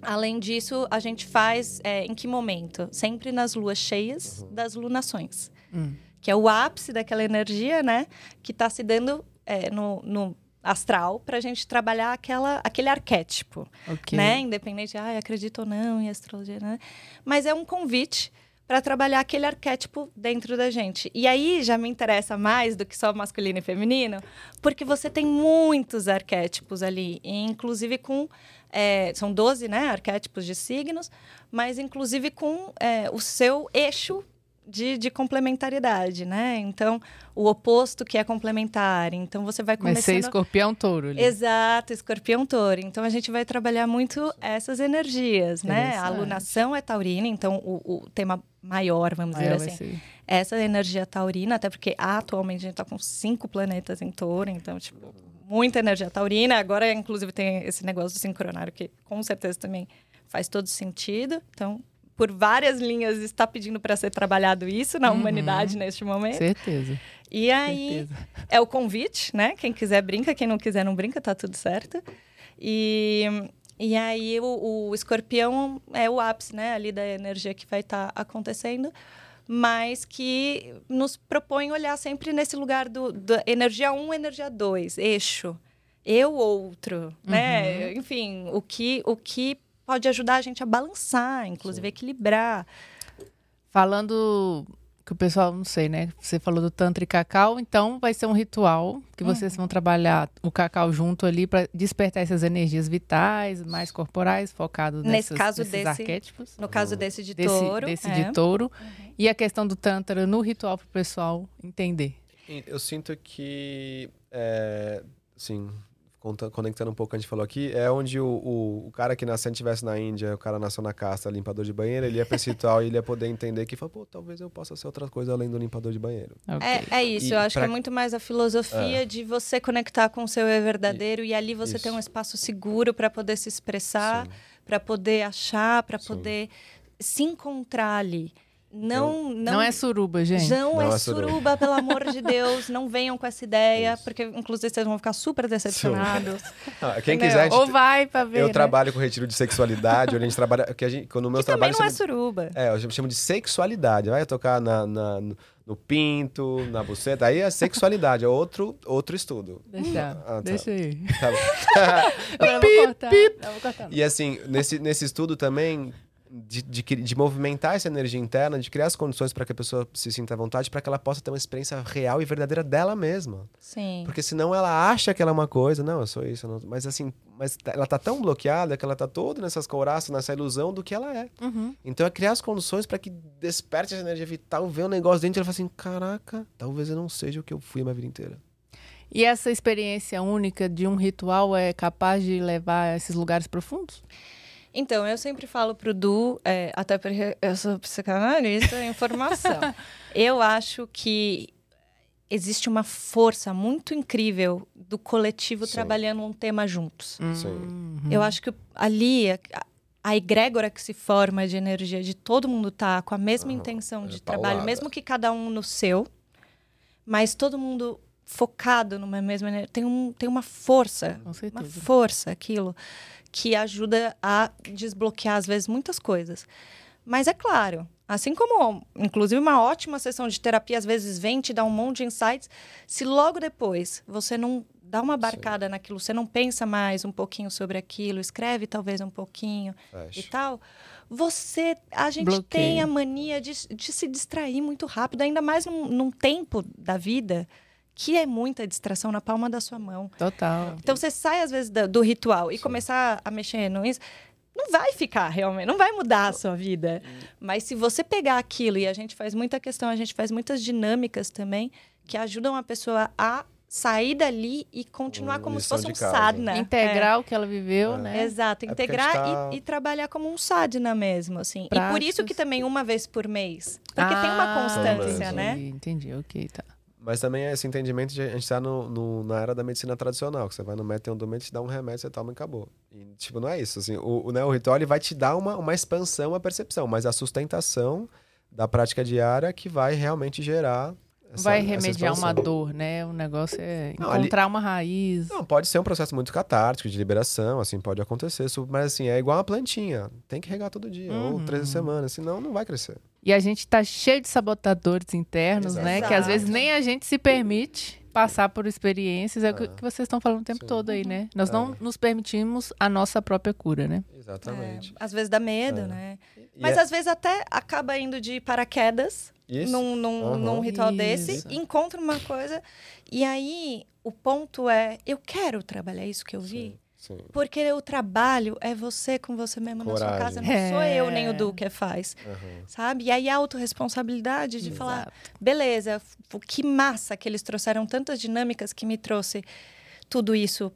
além disso, a gente faz é, em que momento? Sempre nas luas cheias uhum. das lunações, hum. Que é o ápice daquela energia, né? Que está se dando é, no, no astral para a gente trabalhar aquela, aquele arquétipo, okay. né? Independente, ah, acredito ou não em astrologia, né? Mas é um convite para trabalhar aquele arquétipo dentro da gente. E aí já me interessa mais do que só masculino e feminino, porque você tem muitos arquétipos ali, inclusive com é, são 12 né, arquétipos de signos, mas inclusive com é, o seu eixo de, de, complementaridade, né? Então, o oposto que é complementar. Então, você vai começando... Ser escorpião touro. Ali. Exato, escorpião touro. Então, a gente vai trabalhar muito essas energias, né? A alunação é taurina, então o, o tema maior, vamos maior dizer assim. Essa energia taurina, até porque atualmente a gente está com cinco planetas em touro, então, tipo, muita energia taurina. Agora, inclusive, tem esse negócio do sincronário que com certeza também faz todo sentido. Então, por várias linhas está pedindo para ser trabalhado isso na uhum. humanidade neste momento. Certeza. E aí Certeza. é o convite, né? Quem quiser brinca, quem não quiser não brinca, tá tudo certo. E, e aí o, o escorpião é o ápice, né? Ali da energia que vai estar tá acontecendo mas que nos propõe olhar sempre nesse lugar do, do energia 1, um, energia 2, eixo. Eu outro, né? uhum. Enfim, o que, o que pode ajudar a gente a balançar, inclusive Sim. equilibrar. Falando que o pessoal, não sei, né? Você falou do Tantra e Cacau, então vai ser um ritual que vocês uhum. vão trabalhar o cacau junto ali para despertar essas energias vitais, mais corporais, focado nesse caso nesses desse, arquétipos. No caso desse de desse, touro. Desse é. de touro. Uhum. E a questão do Tantra no ritual para o pessoal entender. Eu sinto que, é, sim, conectando um pouco o que a gente falou aqui, é onde o, o, o cara que nasceu, estivesse na Índia, o cara nasceu na casta, limpador de banheiro, ele ia pra esse ritual e ele ia poder entender que, fala, pô, talvez eu possa ser outra coisa além do limpador de banheiro. Okay. É, é isso, e eu acho pra... que é muito mais a filosofia é. de você conectar com o seu eu verdadeiro e, e ali você isso. ter um espaço seguro para poder se expressar, para poder achar, para poder se encontrar ali. Não, não, não é suruba, gente. Não, não é, é suruba, suruba, pelo amor de Deus. Não venham com essa ideia, Isso. porque inclusive vocês vão ficar super decepcionados. Ah, quem quiser, gente, ou vai para ver. Eu né? trabalho com retiro de sexualidade, onde a gente trabalha, que a gente, quando meus que trabalhos também não é suruba. É, eu chamo de sexualidade. Vai tocar na, na no pinto, na buceta, aí é sexualidade, é outro, outro estudo. Deixa, ah, tá. deixa aí. Tá bom. pip, cortar, pip. E assim, nesse, nesse estudo também, de, de, de, movimentar essa energia interna, de criar as condições para que a pessoa se sinta à vontade, para que ela possa ter uma experiência real e verdadeira dela mesma. Sim. Porque senão ela acha que ela é uma coisa, não, eu sou isso, não, mas assim, mas tá, ela tá tão bloqueada que ela tá toda nessas couraças, nessa ilusão do que ela é. Uhum. Então é criar as condições para que desperte essa energia vital, ver um negócio dentro e ela fala assim, caraca, talvez eu não seja o que eu fui a minha vida inteira. E essa experiência única de um ritual é capaz de levar a esses lugares profundos? Então, eu sempre falo pro Du, é, até porque eu sou psicanalista em formação. eu acho que existe uma força muito incrível do coletivo Sim. trabalhando um tema juntos. Sim. Uhum. Eu acho que ali a, a egrégora que se forma de energia de todo mundo tá com a mesma uhum. intenção de é trabalho, paulada. mesmo que cada um no seu, mas todo mundo focado numa mesma energia. Tem, um, tem uma força, uma força aquilo que ajuda a desbloquear, às vezes, muitas coisas. Mas é claro, assim como, inclusive, uma ótima sessão de terapia, às vezes, vem te dar um monte de insights, se logo depois você não dá uma barcada Sim. naquilo, você não pensa mais um pouquinho sobre aquilo, escreve talvez um pouquinho Fecha. e tal, você, a gente Bloqueio. tem a mania de, de se distrair muito rápido, ainda mais num, num tempo da vida que é muita distração na palma da sua mão. Total. Então você sai às vezes do, do ritual e Sim. começar a mexer no isso, não vai ficar realmente, não vai mudar a sua vida. Mas se você pegar aquilo e a gente faz muita questão, a gente faz muitas dinâmicas também que ajudam a pessoa a sair dali e continuar como se fosse um sadhana. Integrar é. o que ela viveu, é. né? Exato, é integrar tá... e, e, trabalhar como um sadhana mesmo, assim. Práticos. E por isso que também uma vez por mês. Porque ah, tem uma constância, né? Entendi, ok, tá. Mas também é esse entendimento de a gente tá no, no- na era da medicina tradicional, que você vai no médico, tem um doente, te dá um remédio, você toma e acabou. E, tipo, não é isso. Assim, o, o, né, o ritual ele vai te dar uma, uma expansão, uma percepção, mas a sustentação da prática diária que vai realmente gerar. Essa, Vai remediar uma dor, né? O negócio é Não, ali- encontrar uma raiz. Não, pode ser um processo muito catártico, de liberação, assim, pode acontecer, mas assim, é igual uma plantinha. Tem que regar todo dia, ou Uhum. três semanas, senão não vai crescer. E a gente tá cheio de sabotadores internos, Exato. né? Que às vezes nem a gente se permite passar por experiências. É o que Ah. que vocês estão falando o tempo Sim. todo aí, né? Nós É. não nos permitimos a nossa própria cura, né? Exatamente. É, às vezes dá medo, É. né? E Mas é- às vezes até acaba indo de paraquedas isso, num, num, Aham. num ritual Isso. desse, encontra uma coisa. E aí o ponto é: eu quero trabalhar isso que eu vi. sim, sim. Porque o trabalho é você com você mesmo na sua Coragem. casa. Não sou eu nem É. o Du que faz, Aham. sabe? E aí a autorresponsabilidade de falar: Exato. beleza, f- que massa que eles trouxeram tantas dinâmicas que me trouxe tudo isso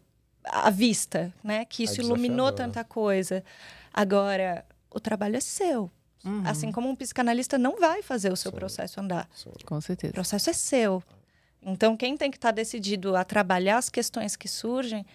à vista, né? Que isso É iluminou desafiador. tanta coisa. Agora, o trabalho é seu. Uhum, Assim como um psicanalista não vai fazer o seu Sim. processo andar. sim. Com O certeza. processo é seu. Então, quem tem que estar decidido a trabalhar as questões que surgem,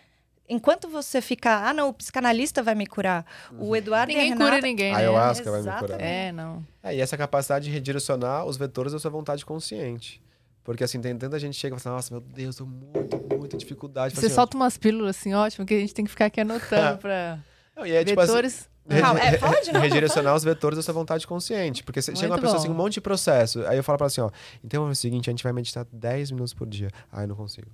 enquanto você ficar, ah, não, o psicanalista vai me curar. O Eduardo Ninguém e a cura Renata, ninguém, A né? ayahuasca vai me curar. Exatamente. É, não. É, e essa capacidade de redirecionar os vetores da sua vontade consciente. Porque assim, tem tanta gente que chega e fala assim, nossa, meu Deus, tô muito, muita dificuldade. Você assim, solta umas pílulas assim, ótimo, que a gente tem que ficar aqui anotando pra Não, e é, tipo assim, vetores. re- Calma, é, re- fala de novo, redirecionar os vetores da sua vontade consciente. Porque você- chega uma pessoa bom. assim, um monte de processo. Aí eu falo pra ela assim, ó, então é o seguinte, a gente vai meditar 10 minutos por dia. Ai, não consigo.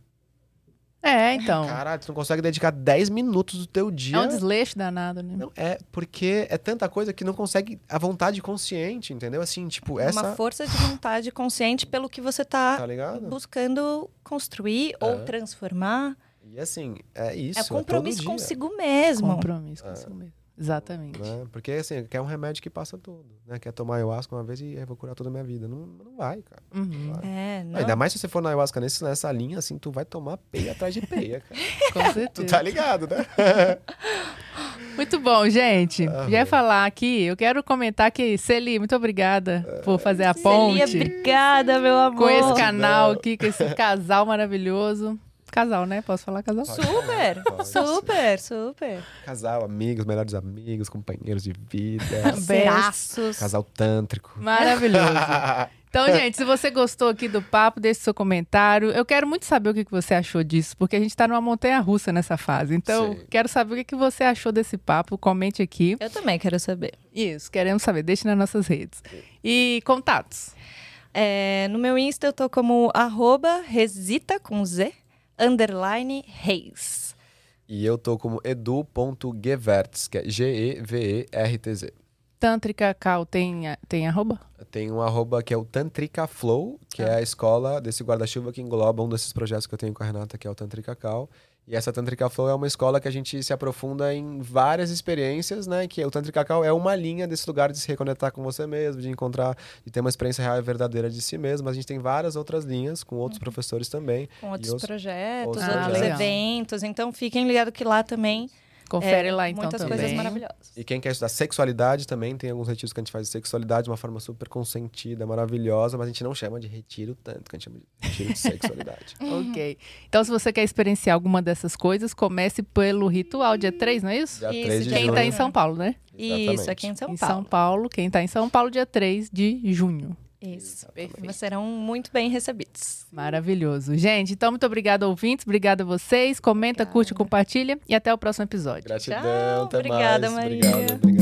É, então. Caralho, tu não consegue dedicar 10 minutos do teu dia. É um desleixo danado, né? Não, é porque é tanta coisa que não consegue a vontade consciente, entendeu? Assim, tipo, essa. uma força de vontade consciente pelo que você está Tá ligado? buscando construir ou É. transformar. E assim, é isso. é compromisso todo dia, consigo mesmo. Compromisso com isso mesmo. Exatamente. né? Porque assim, quer um remédio que passa tudo. Né? Quer tomar ayahuasca uma vez e eu vou curar toda a minha vida. Não, não vai, cara. Uhum, Vai. É, não. Ainda mais se você for na ayahuasca nesse, nessa linha, assim, tu vai tomar peia atrás de peia, cara. com tu certeza. tá ligado, né? Muito bom, gente. Aham. Já ia falar aqui, eu quero comentar que, Celi, muito obrigada por fazer a ponte obrigada, meu amor. com esse canal Não. aqui, com esse casal maravilhoso. Casal, né? Posso falar casal? Super, Pode. super, super. Casal, amigos, melhores amigos, companheiros de vida. Parceiraços. casal tântrico. Maravilhoso. Então, gente, se você gostou aqui do papo, deixe seu comentário. Eu quero muito saber o que você achou disso, porque a gente tá numa montanha russa nessa fase. Então, Sim. quero saber o que que você achou desse papo. Comente aqui. Eu também quero saber. Isso, queremos saber. Deixe nas nossas redes. E contatos. É, no meu Insta eu tô como arroba resita com Z, underline reis. E eu tô como edu.gevertz, que é G-E-V-E-R-T-Z. Tântrica Cal tem, tem arroba? Tem um arroba que é o Tantrika Flow, que é a escola desse guarda-chuva que engloba um desses projetos que eu tenho com a Renata, que é o Tantrika Cal. E essa Tantrika Flow é uma escola que a gente se aprofunda em várias experiências, né? Que o Tantrika Cal é uma linha desse lugar de se reconectar com você mesmo, de encontrar, de ter uma experiência real e verdadeira de si mesmo. Mas a gente tem várias outras linhas com outros professores também. Com outros, outros- projetos, outros outros projetos. eventos. Então fiquem ligados que lá também Confere é, lá então muitas também. coisas maravilhosas. E quem quer estudar sexualidade também, tem alguns retiros que a gente faz de sexualidade de uma forma super consentida, maravilhosa, mas a gente não chama de retiro tanto, que a gente chama de retiro de sexualidade. Ok. Então, se você quer experienciar alguma dessas coisas, comece pelo ritual, dia 3, não é isso? Dia Isso, 3 de Quem junho. tá em São Paulo, né? Isso, Exatamente. aqui em São em Paulo. São Paulo. Quem tá em São Paulo, dia 3 de junho. Isso. Perfeito. Vocês serão muito bem recebidos. Maravilhoso. Gente, então muito obrigada, ouvintes. Obrigada a vocês. Comenta, Obrigada. curte, compartilha e até o próximo episódio. Gratidão, Tchau. até Obrigada, mais. Maria. Obrigado, obrigado.